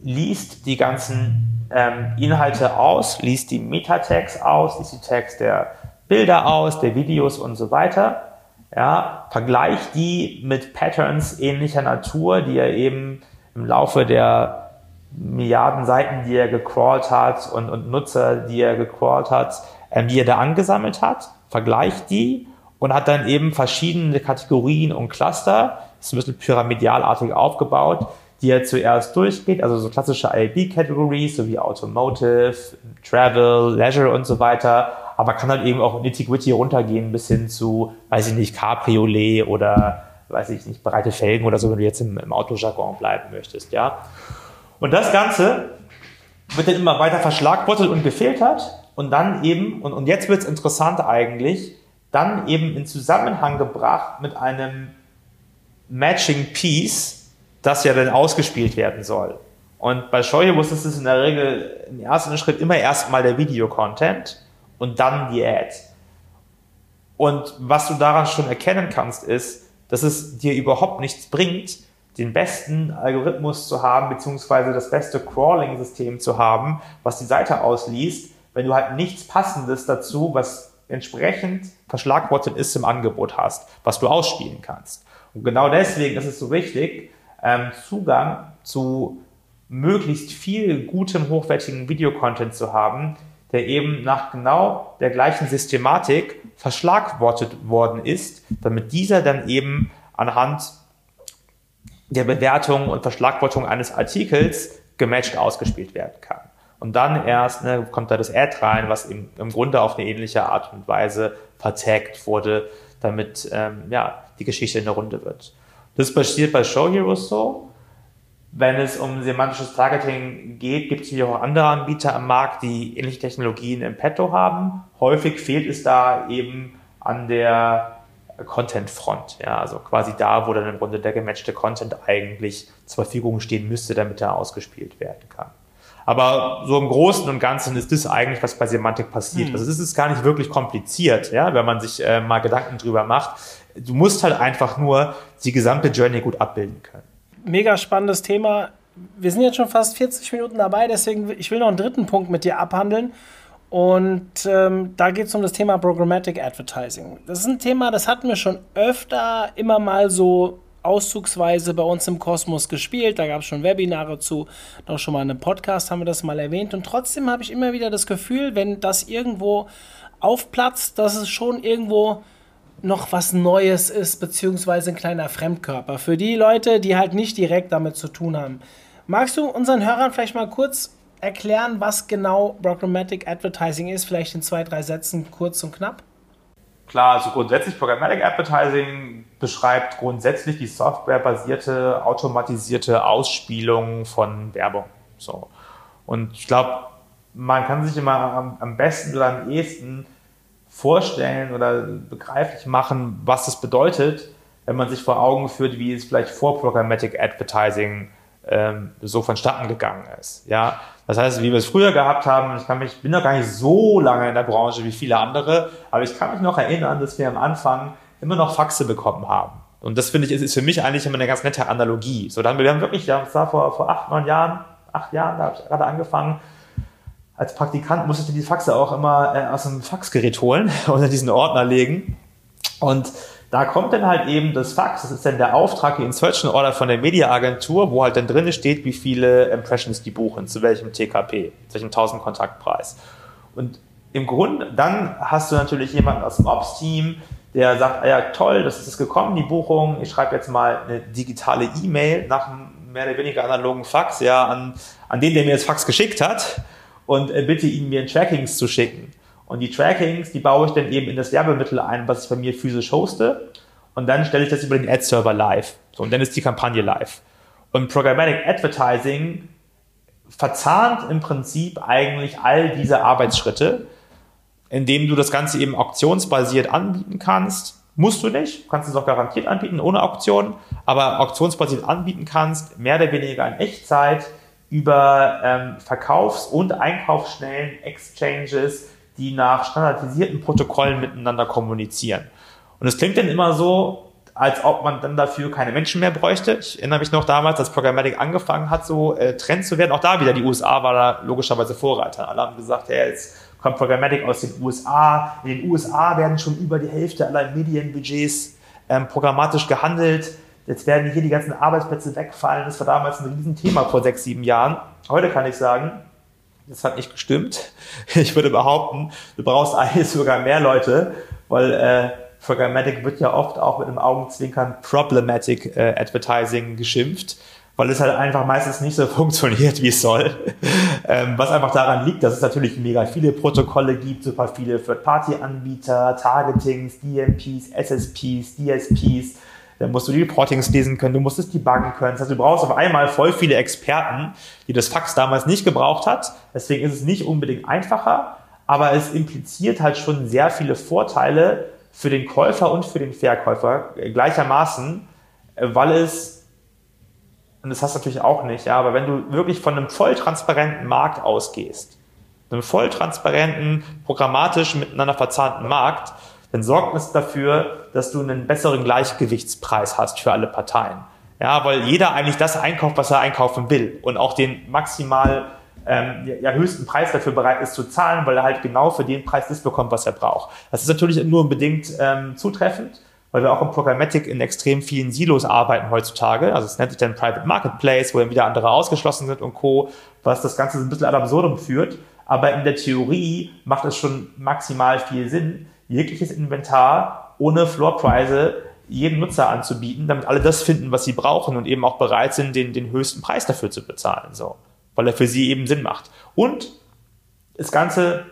[SPEAKER 3] liest die ganzen ähm, Inhalte aus, liest die Metatext aus, liest die Text der Bilder aus, der Videos und so weiter. Ja, vergleicht die mit Patterns ähnlicher Natur, die er eben im Laufe der Milliarden Seiten, die er gecrawlt hat und, und Nutzer, die er gecrawlt hat, ähm, die er da angesammelt hat, vergleicht die und hat dann eben verschiedene Kategorien und Cluster, ist ein bisschen pyramidalartig aufgebaut, die er zuerst durchgeht, also so klassische IAB-Categories, so wie Automotive, Travel, Leisure und so weiter, aber kann halt eben auch nitty-gritty runtergehen bis hin zu, weiß ich nicht, Cabriolet oder, weiß ich nicht, breite Felgen oder so, wenn du jetzt im, im Autojargon bleiben möchtest, ja. Und das Ganze wird dann immer weiter verschlagwortet und gefiltert und dann eben, und, und jetzt wird es interessant eigentlich, dann eben in Zusammenhang gebracht mit einem Matching Piece, das ja dann ausgespielt werden soll. Und bei Shoyobus ist es in der Regel im ersten Schritt immer erstmal der Videocontent und dann die Ad. Und was du daran schon erkennen kannst, ist, dass es dir überhaupt nichts bringt, den besten Algorithmus zu haben, beziehungsweise das beste Crawling-System zu haben, was die Seite ausliest, wenn du halt nichts Passendes dazu, was entsprechend verschlagwortet ist im Angebot hast, was du ausspielen kannst. Und genau deswegen ist es so wichtig, ähm, Zugang zu möglichst viel gutem, hochwertigen Videocontent zu haben, der eben nach genau der gleichen Systematik verschlagwortet worden ist, damit dieser dann eben anhand der Bewertung und Verschlagwortung eines Artikels gematcht ausgespielt werden kann. Und dann erst ne, kommt da das Ad rein, was im, im Grunde auf eine ähnliche Art und Weise vertagt wurde, damit ähm, ja, die Geschichte in der Runde wird. Das passiert bei Show Heroes so. Wenn es um semantisches Targeting geht, gibt es hier auch andere Anbieter am Markt, die ähnliche Technologien im Petto haben. Häufig fehlt es da eben an der Content-Front. Ja, also quasi da, wo dann im Grunde der gematchte Content eigentlich zur Verfügung stehen müsste, damit er ausgespielt werden kann. Aber so im Großen und Ganzen ist das eigentlich, was bei Semantik passiert. Hm. Also es ist gar nicht wirklich kompliziert, ja, wenn man sich äh, mal Gedanken drüber macht. Du musst halt einfach nur die gesamte Journey gut abbilden können.
[SPEAKER 4] Mega spannendes Thema. Wir sind jetzt schon fast 40 Minuten dabei, deswegen ich will noch einen dritten Punkt mit dir abhandeln. Und ähm, da geht es um das Thema Programmatic Advertising. Das ist ein Thema, das hatten wir schon öfter immer mal so auszugsweise bei uns im Kosmos gespielt. Da gab es schon Webinare zu, auch schon mal in einem Podcast haben wir das mal erwähnt. Und trotzdem habe ich immer wieder das Gefühl, wenn das irgendwo aufplatzt, dass es schon irgendwo noch was Neues ist, beziehungsweise ein kleiner Fremdkörper. Für die Leute, die halt nicht direkt damit zu tun haben. Magst du unseren Hörern vielleicht mal kurz erklären, was genau Programmatic Advertising ist? Vielleicht in zwei, drei Sätzen kurz und knapp.
[SPEAKER 3] Klar, also grundsätzlich Programmatic Advertising beschreibt grundsätzlich die softwarebasierte, automatisierte Ausspielung von Werbung. So. Und ich glaube, man kann sich immer am, am besten oder am ehesten vorstellen oder begreiflich machen, was das bedeutet, wenn man sich vor Augen führt, wie es vielleicht vor Programmatic Advertising ähm, so vonstatten gegangen ist. Ja, das heißt, wie wir es früher gehabt haben, ich kann mich, bin noch gar nicht so lange in der Branche wie viele andere, aber ich kann mich noch erinnern, dass wir am Anfang immer noch Faxe bekommen haben. Und das finde ich, ist, ist für mich eigentlich immer eine ganz nette Analogie. So, dann, wir haben wirklich, ja, das war vor, vor acht, neun Jahren, acht Jahren, da habe ich gerade angefangen, als Praktikant musste ich die Faxe auch immer äh, aus dem Faxgerät holen <laughs> und in diesen Ordner legen. Und da kommt dann halt eben das Fax, das ist dann der Auftrag, die Insertion Order von der Mediaagentur, wo halt dann drin steht, wie viele Impressions die buchen, zu welchem TKP, zu welchem 1000 Kontaktpreis. Und im Grunde, dann hast du natürlich jemanden aus dem Ops-Team, der sagt, ah ja toll, das ist gekommen, die Buchung, ich schreibe jetzt mal eine digitale E-Mail nach einem mehr oder weniger analogen Fax, ja, an, an den, der mir das Fax geschickt hat und äh, bitte ihn mir in Trackings zu schicken. Und die Trackings, die baue ich dann eben in das Werbemittel ein, was ich bei mir physisch hoste. Und dann stelle ich das über den Ad-Server live. So, und dann ist die Kampagne live. Und Programmatic Advertising verzahnt im Prinzip eigentlich all diese Arbeitsschritte, indem du das Ganze eben auktionsbasiert anbieten kannst. Musst du nicht, kannst es auch garantiert anbieten ohne Auktion, aber auktionsbasiert anbieten kannst, mehr oder weniger in Echtzeit, über ähm, Verkaufs- und Einkaufsstellen, Exchanges, die nach standardisierten Protokollen miteinander kommunizieren. Und es klingt dann immer so, als ob man dann dafür keine Menschen mehr bräuchte. Ich erinnere mich noch damals, als Programmatic angefangen hat, so äh, Trend zu werden. Auch da wieder, die USA war da logischerweise Vorreiter. Alle haben gesagt, hey, jetzt kommt Programmatic aus den USA. In den USA werden schon über die Hälfte aller Medienbudgets ähm, programmatisch gehandelt. Jetzt werden hier die ganzen Arbeitsplätze wegfallen. Das war damals ein Riesenthema vor sechs, sieben Jahren. Heute kann ich sagen, das hat nicht gestimmt. Ich würde behaupten, du brauchst eigentlich sogar mehr Leute, weil äh, Programmatic wird ja oft auch mit einem Augenzwinkern Problematic äh, Advertising geschimpft, weil es halt einfach meistens nicht so <laughs> funktioniert, wie es soll. ähm, was einfach daran liegt, dass es natürlich mega viele Protokolle gibt, super viele Third-Party-Anbieter, Targetings, DMPs, SSPs, DSPs. Dann musst du die Reportings lesen können, du musst es debuggen können. Das heißt, du brauchst auf einmal voll viele Experten, die das Fax damals nicht gebraucht hat. Deswegen ist es nicht unbedingt einfacher, aber es impliziert halt schon sehr viele Vorteile, für den Käufer und für den Verkäufer gleichermaßen, äh, weil es, und das hast du natürlich auch nicht, ja, aber wenn du wirklich von einem voll transparenten Markt ausgehst, einem voll transparenten, programmatisch miteinander verzahnten Markt, dann sorgt es dafür, dass du einen besseren Gleichgewichtspreis hast für alle Parteien. Ja, weil jeder eigentlich das einkauft, was er einkaufen will und auch den maximal ähm, ja, höchsten Preis dafür bereit ist zu zahlen, weil er halt genau für den Preis das bekommt, was er braucht. Das ist natürlich nur bedingt ähm, zutreffend, weil wir auch im Programmatic in extrem vielen Silos arbeiten heutzutage. Also es nennt sich dann Private Marketplace, wo dann wieder andere ausgeschlossen sind und Co., was das Ganze ein bisschen ad absurdum führt. Aber in der Theorie macht es schon maximal viel Sinn, jegliches Inventar ohne Floorpreise jedem Nutzer anzubieten, damit alle das finden, was sie brauchen und eben auch bereit sind, den, den höchsten Preis dafür zu bezahlen. So weil er für sie eben Sinn macht. Und das Ganze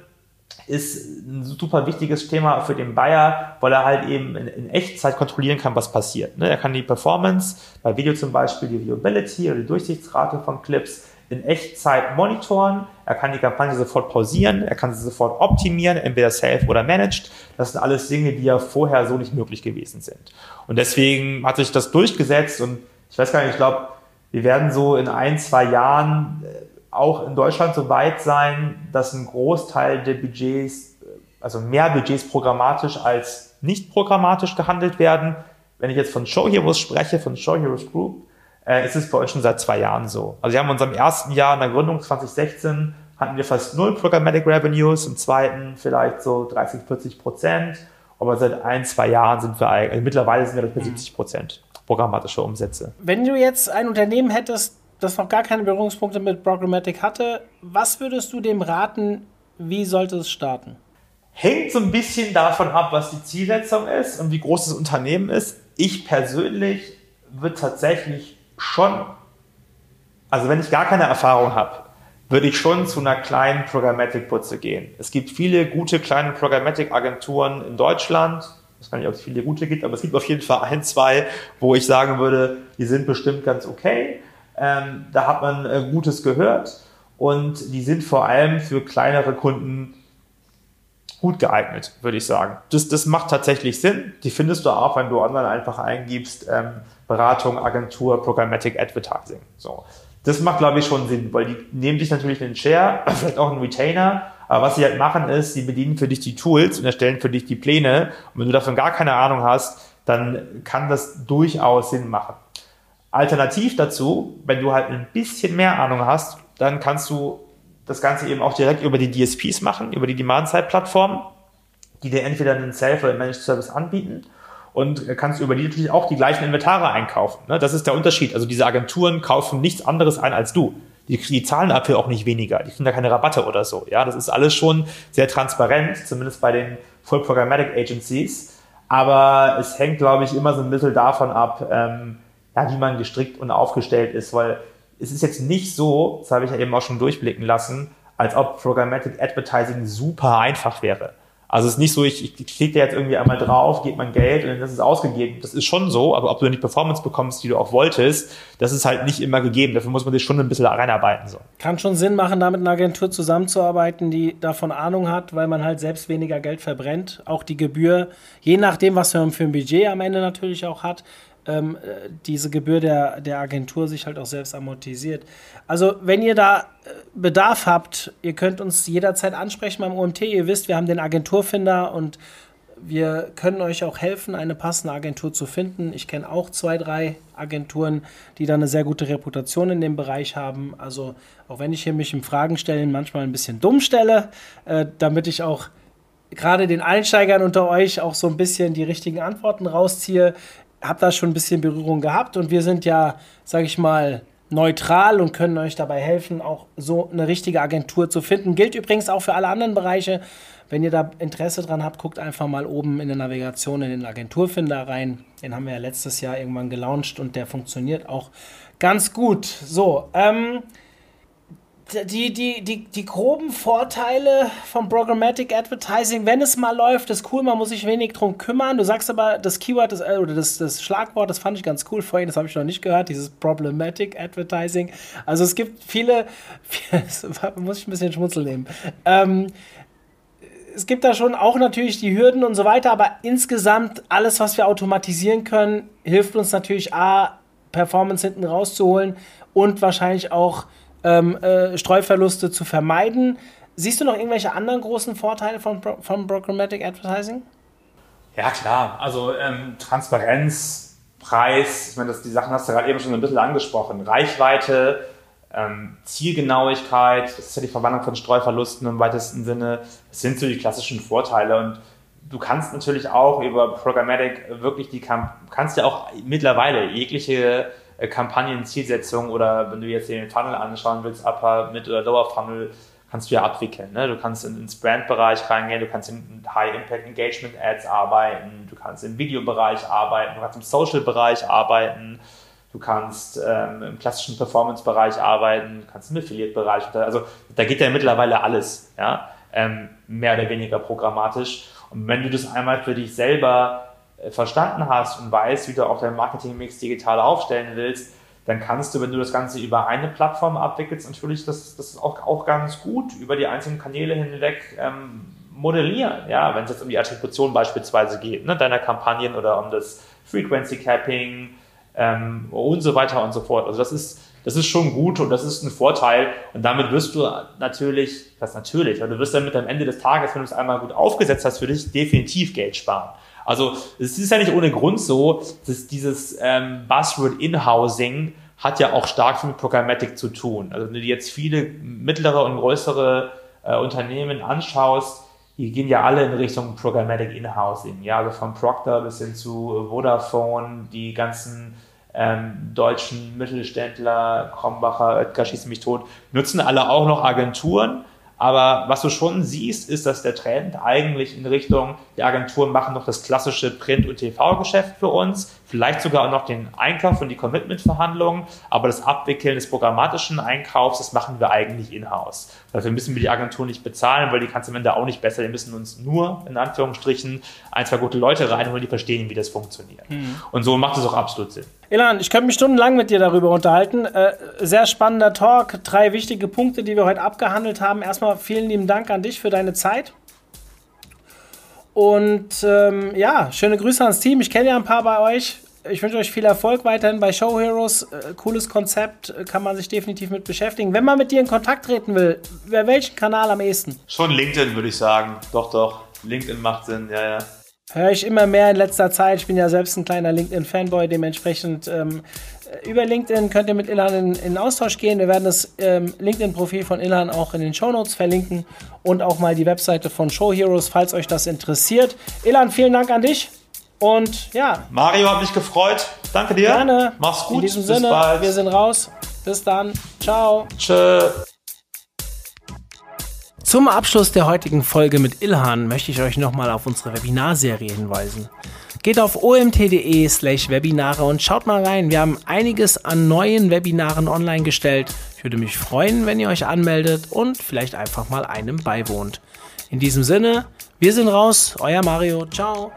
[SPEAKER 3] ist ein super wichtiges Thema für den Buyer, weil er halt eben in, in Echtzeit kontrollieren kann, was passiert. Ne? Er kann die Performance, bei Video zum Beispiel die Viewability oder die Durchsichtsrate von Clips in Echtzeit monitoren. Er kann die Kampagne sofort pausieren, er kann sie sofort optimieren, entweder self oder managed. Das sind alles Dinge, die ja vorher so nicht möglich gewesen sind. Und deswegen hat sich das durchgesetzt und ich weiß gar nicht, ich glaube, wir werden so in ein, zwei Jahren äh, auch in Deutschland so weit sein, dass ein Großteil der Budgets, äh, also mehr Budgets programmatisch als nicht programmatisch gehandelt werden. Wenn ich jetzt von Show Heroes spreche, von Show Heroes Group, äh, ist es bei uns schon seit zwei Jahren so. Also wir haben in unserem ersten Jahr in der Gründung 2016 hatten wir fast null Programmatic Revenues, im zweiten vielleicht so 30, 40 Prozent, aber seit ein, zwei Jahren sind wir eigentlich, also mittlerweile sind wir bei 70 Prozent programmatische Umsätze.
[SPEAKER 4] Wenn du jetzt ein Unternehmen hättest, das noch gar keine Berührungspunkte mit Programmatic hatte, was würdest du dem raten, wie sollte es starten?
[SPEAKER 3] Hängt so ein bisschen davon ab, was die Zielsetzung ist und wie groß das Unternehmen ist. Ich persönlich würde tatsächlich schon, also wenn ich gar keine Erfahrung habe, würde ich schon zu einer kleinen Programmatic-Putze gehen. Es gibt viele gute kleine Programmatic-Agenturen in Deutschland, weiß gar nicht, ob es viele gute gibt, aber es gibt auf jeden Fall ein, zwei, wo ich sagen würde, die sind bestimmt ganz okay. Ähm, da hat man äh, Gutes gehört und die sind vor allem für kleinere Kunden gut geeignet, würde ich sagen. Das, das macht tatsächlich Sinn. Die findest du auch, wenn du online einfach eingibst, ähm, Beratung, Agentur, Programmatic Advertising. So. Das macht, glaube ich, schon Sinn, weil die nehmen dich natürlich einen Share, <clears throat> vielleicht auch einen Retainer, aber was sie halt machen ist, sie bedienen für dich die Tools und erstellen für dich die Pläne. Und wenn du davon gar keine Ahnung hast, dann kann das durchaus Sinn machen. Alternativ dazu, wenn du halt ein bisschen mehr Ahnung hast, dann kannst du das Ganze eben auch direkt über die DSPs machen, über die Demand-Side-Plattform, die dir entweder einen Self- oder Managed Service anbieten und kannst über die natürlich auch die gleichen Inventare einkaufen. Ne? Das ist der Unterschied. Also diese Agenturen kaufen nichts anderes ein als du. Die, die zahlen dafür auch nicht weniger, die kriegen da keine Rabatte oder so. Ja, das ist alles schon sehr transparent, zumindest bei den Full Programmatic Agencies. Aber es hängt, glaube ich, immer so ein bisschen davon ab, ähm, ja, wie man gestrickt und aufgestellt ist, weil es ist jetzt nicht so, das habe ich ja eben auch schon durchblicken lassen, als ob Programmatic Advertising super einfach wäre. Also es ist nicht so, ich, ich klicke jetzt irgendwie einmal drauf, gebe mein Geld und dann ist es ausgegeben. Das ist schon so, aber ob du die Performance bekommst, die du auch wolltest, das ist halt nicht immer gegeben. Dafür muss man sich schon ein bisschen reinarbeiten. So.
[SPEAKER 4] Kann schon Sinn machen, da mit einer Agentur zusammenzuarbeiten, die davon Ahnung hat, weil man halt selbst weniger Geld verbrennt. Auch die Gebühr, je nachdem, was man für ein Budget am Ende natürlich auch hat, ähm, äh, diese Gebühr der, der Agentur sich halt auch selbst amortisiert. Also, wenn ihr da äh, Bedarf habt, ihr könnt uns jederzeit ansprechen beim OMT. Ihr wisst, wir haben den Agenturfinder und wir können euch auch helfen, eine passende Agentur zu finden. Ich kenne auch zwei, drei Agenturen, die da eine sehr gute Reputation in dem Bereich haben. Also auch wenn ich hier mich im Fragen stellen manchmal ein bisschen dumm stelle, äh, damit ich auch gerade den Einsteigern unter euch auch so ein bisschen die richtigen Antworten rausziehe, habe da schon ein bisschen Berührung gehabt und wir sind ja, sage ich mal, neutral und können euch dabei helfen, auch so eine richtige Agentur zu finden. Gilt übrigens auch für alle anderen Bereiche. Wenn ihr da Interesse dran habt, guckt einfach mal oben in der Navigation in den Agenturfinder rein. Den haben wir ja letztes Jahr irgendwann gelauncht und der funktioniert auch ganz gut. So, ähm, die, die, die, die groben Vorteile vom Programmatic Advertising, wenn es mal läuft, ist cool, man muss sich wenig drum kümmern. Du sagst aber, das Keyword das, äh, oder das, das Schlagwort, das fand ich ganz cool vorhin, das habe ich noch nicht gehört, dieses Problematic Advertising. Also es gibt viele, <laughs> muss ich ein bisschen Schmunzel nehmen. Ähm, es gibt da schon auch natürlich die Hürden und so weiter, aber insgesamt alles, was wir automatisieren können, hilft uns natürlich A, Performance hinten rauszuholen und wahrscheinlich auch ähm, äh, Streuverluste zu vermeiden. Siehst du noch irgendwelche anderen großen Vorteile von, von Programmatic Advertising?
[SPEAKER 3] Ja, klar. Also ähm, Transparenz, Preis, ich meine, das, die Sachen hast du gerade eben schon ein bisschen angesprochen. Reichweite, ähm, Zielgenauigkeit, das ist ja die Verwandlung von Streuverlusten im weitesten Sinne. Das sind so die klassischen Vorteile. Und du kannst natürlich auch über Programmatic wirklich die, kannst ja auch mittlerweile jegliche Kampagnenzielsetzung oder wenn du jetzt den Funnel anschauen willst, Upper, Mid- oder Lower Funnel, kannst du ja abwickeln. Ne? Du kannst in, ins Brand-Bereich reingehen, du kannst in High-Impact-Engagement-Ads arbeiten, du kannst im Videobereich arbeiten, du kannst im Social-Bereich arbeiten, du kannst ähm, im klassischen Performance-Bereich arbeiten, du kannst im Affiliate-Bereich, also da geht ja mittlerweile alles, ja, ähm, mehr oder weniger programmatisch. Und wenn du das einmal für dich selber äh, verstanden hast und weißt, wie du auch deinen Marketingmix digital aufstellen willst, dann kannst du, wenn du das Ganze über eine Plattform abwickelst, natürlich das, das auch, auch ganz gut über die einzelnen Kanäle hinweg ähm, modellieren. Ja, wenn es jetzt um die Attribution beispielsweise geht, ne, deiner Kampagnen oder um das Frequency Capping ähm, und so weiter und so fort. Also das ist, das ist schon gut und das ist ein Vorteil. Und damit wirst du natürlich, das natürlich, aber du wirst damit am Ende des Tages, wenn du es einmal gut aufgesetzt hast, für dich definitiv Geld sparen. Also es ist ja nicht ohne Grund so, dass dieses ähm, Buzzword In-Housing hat ja auch stark mit Programmatic zu tun. Also wenn du dir jetzt viele mittlere und größere äh, Unternehmen anschaust, die gehen ja alle in Richtung Programmatic In-Housing. Ja, also von Procter bis hin zu Vodafone, die ganzen ähm, deutschen Mittelständler, Krombacher, Oetker, schießen mich tot, nutzen alle auch noch Agenturen aber was du schon siehst, ist, dass der Trend eigentlich in Richtung, die Agenturen machen noch das klassische Print- und TV-Geschäft für uns, vielleicht sogar auch noch den Einkauf und die Commitment-Verhandlungen, aber das Abwickeln des programmatischen Einkaufs, das machen wir eigentlich in-house. Dafür müssen wir die Agentur nicht bezahlen, weil die kannst du am Ende auch nicht besser. Die müssen uns nur, in Anführungsstrichen, ein, zwei gute Leute reinholen, die verstehen, wie das funktioniert. Mhm. Und so macht es auch absolut Sinn.
[SPEAKER 4] Ilan, ich könnte mich stundenlang mit dir darüber unterhalten. Äh, sehr spannender Talk. Drei wichtige Punkte, die wir heute abgehandelt haben. Erstmal vielen lieben Dank an dich für deine Zeit. Und ähm, ja, schöne Grüße ans Team. Ich kenne ja ein paar bei euch. Ich wünsche euch viel Erfolg weiterhin bei Show Heroes. Äh, cooles Konzept, äh, kann man sich definitiv mit beschäftigen. Wenn man mit dir in Kontakt treten will, wer welchen Kanal am ehesten?
[SPEAKER 3] Schon LinkedIn, würde ich sagen. Doch, doch. LinkedIn macht Sinn, ja, ja.
[SPEAKER 4] Höre ich immer mehr in letzter Zeit. Ich bin ja selbst ein kleiner LinkedIn-Fanboy, dementsprechend ähm, über LinkedIn könnt ihr mit Ilan in, in Austausch gehen. Wir werden das ähm, LinkedIn-Profil von Ilan auch in den Show Notes verlinken und auch mal die Webseite von Show Heroes, falls euch das interessiert. Ilan, vielen Dank an dich. Und ja.
[SPEAKER 3] Mario hat mich gefreut. Danke dir.
[SPEAKER 4] Gerne.
[SPEAKER 3] Mach's gut.
[SPEAKER 4] In diesem Bis Sinne, bald. wir sind raus. Bis dann. Ciao.
[SPEAKER 3] Tschö.
[SPEAKER 4] Zum Abschluss der heutigen Folge mit Ilhan möchte ich euch nochmal auf unsere Webinarserie hinweisen. Geht auf omt.de slash Webinare und schaut mal rein. Wir haben einiges an neuen Webinaren online gestellt. Ich würde mich freuen, wenn ihr euch anmeldet und vielleicht einfach mal einem beiwohnt. In diesem Sinne, wir sind raus. Euer Mario. Ciao.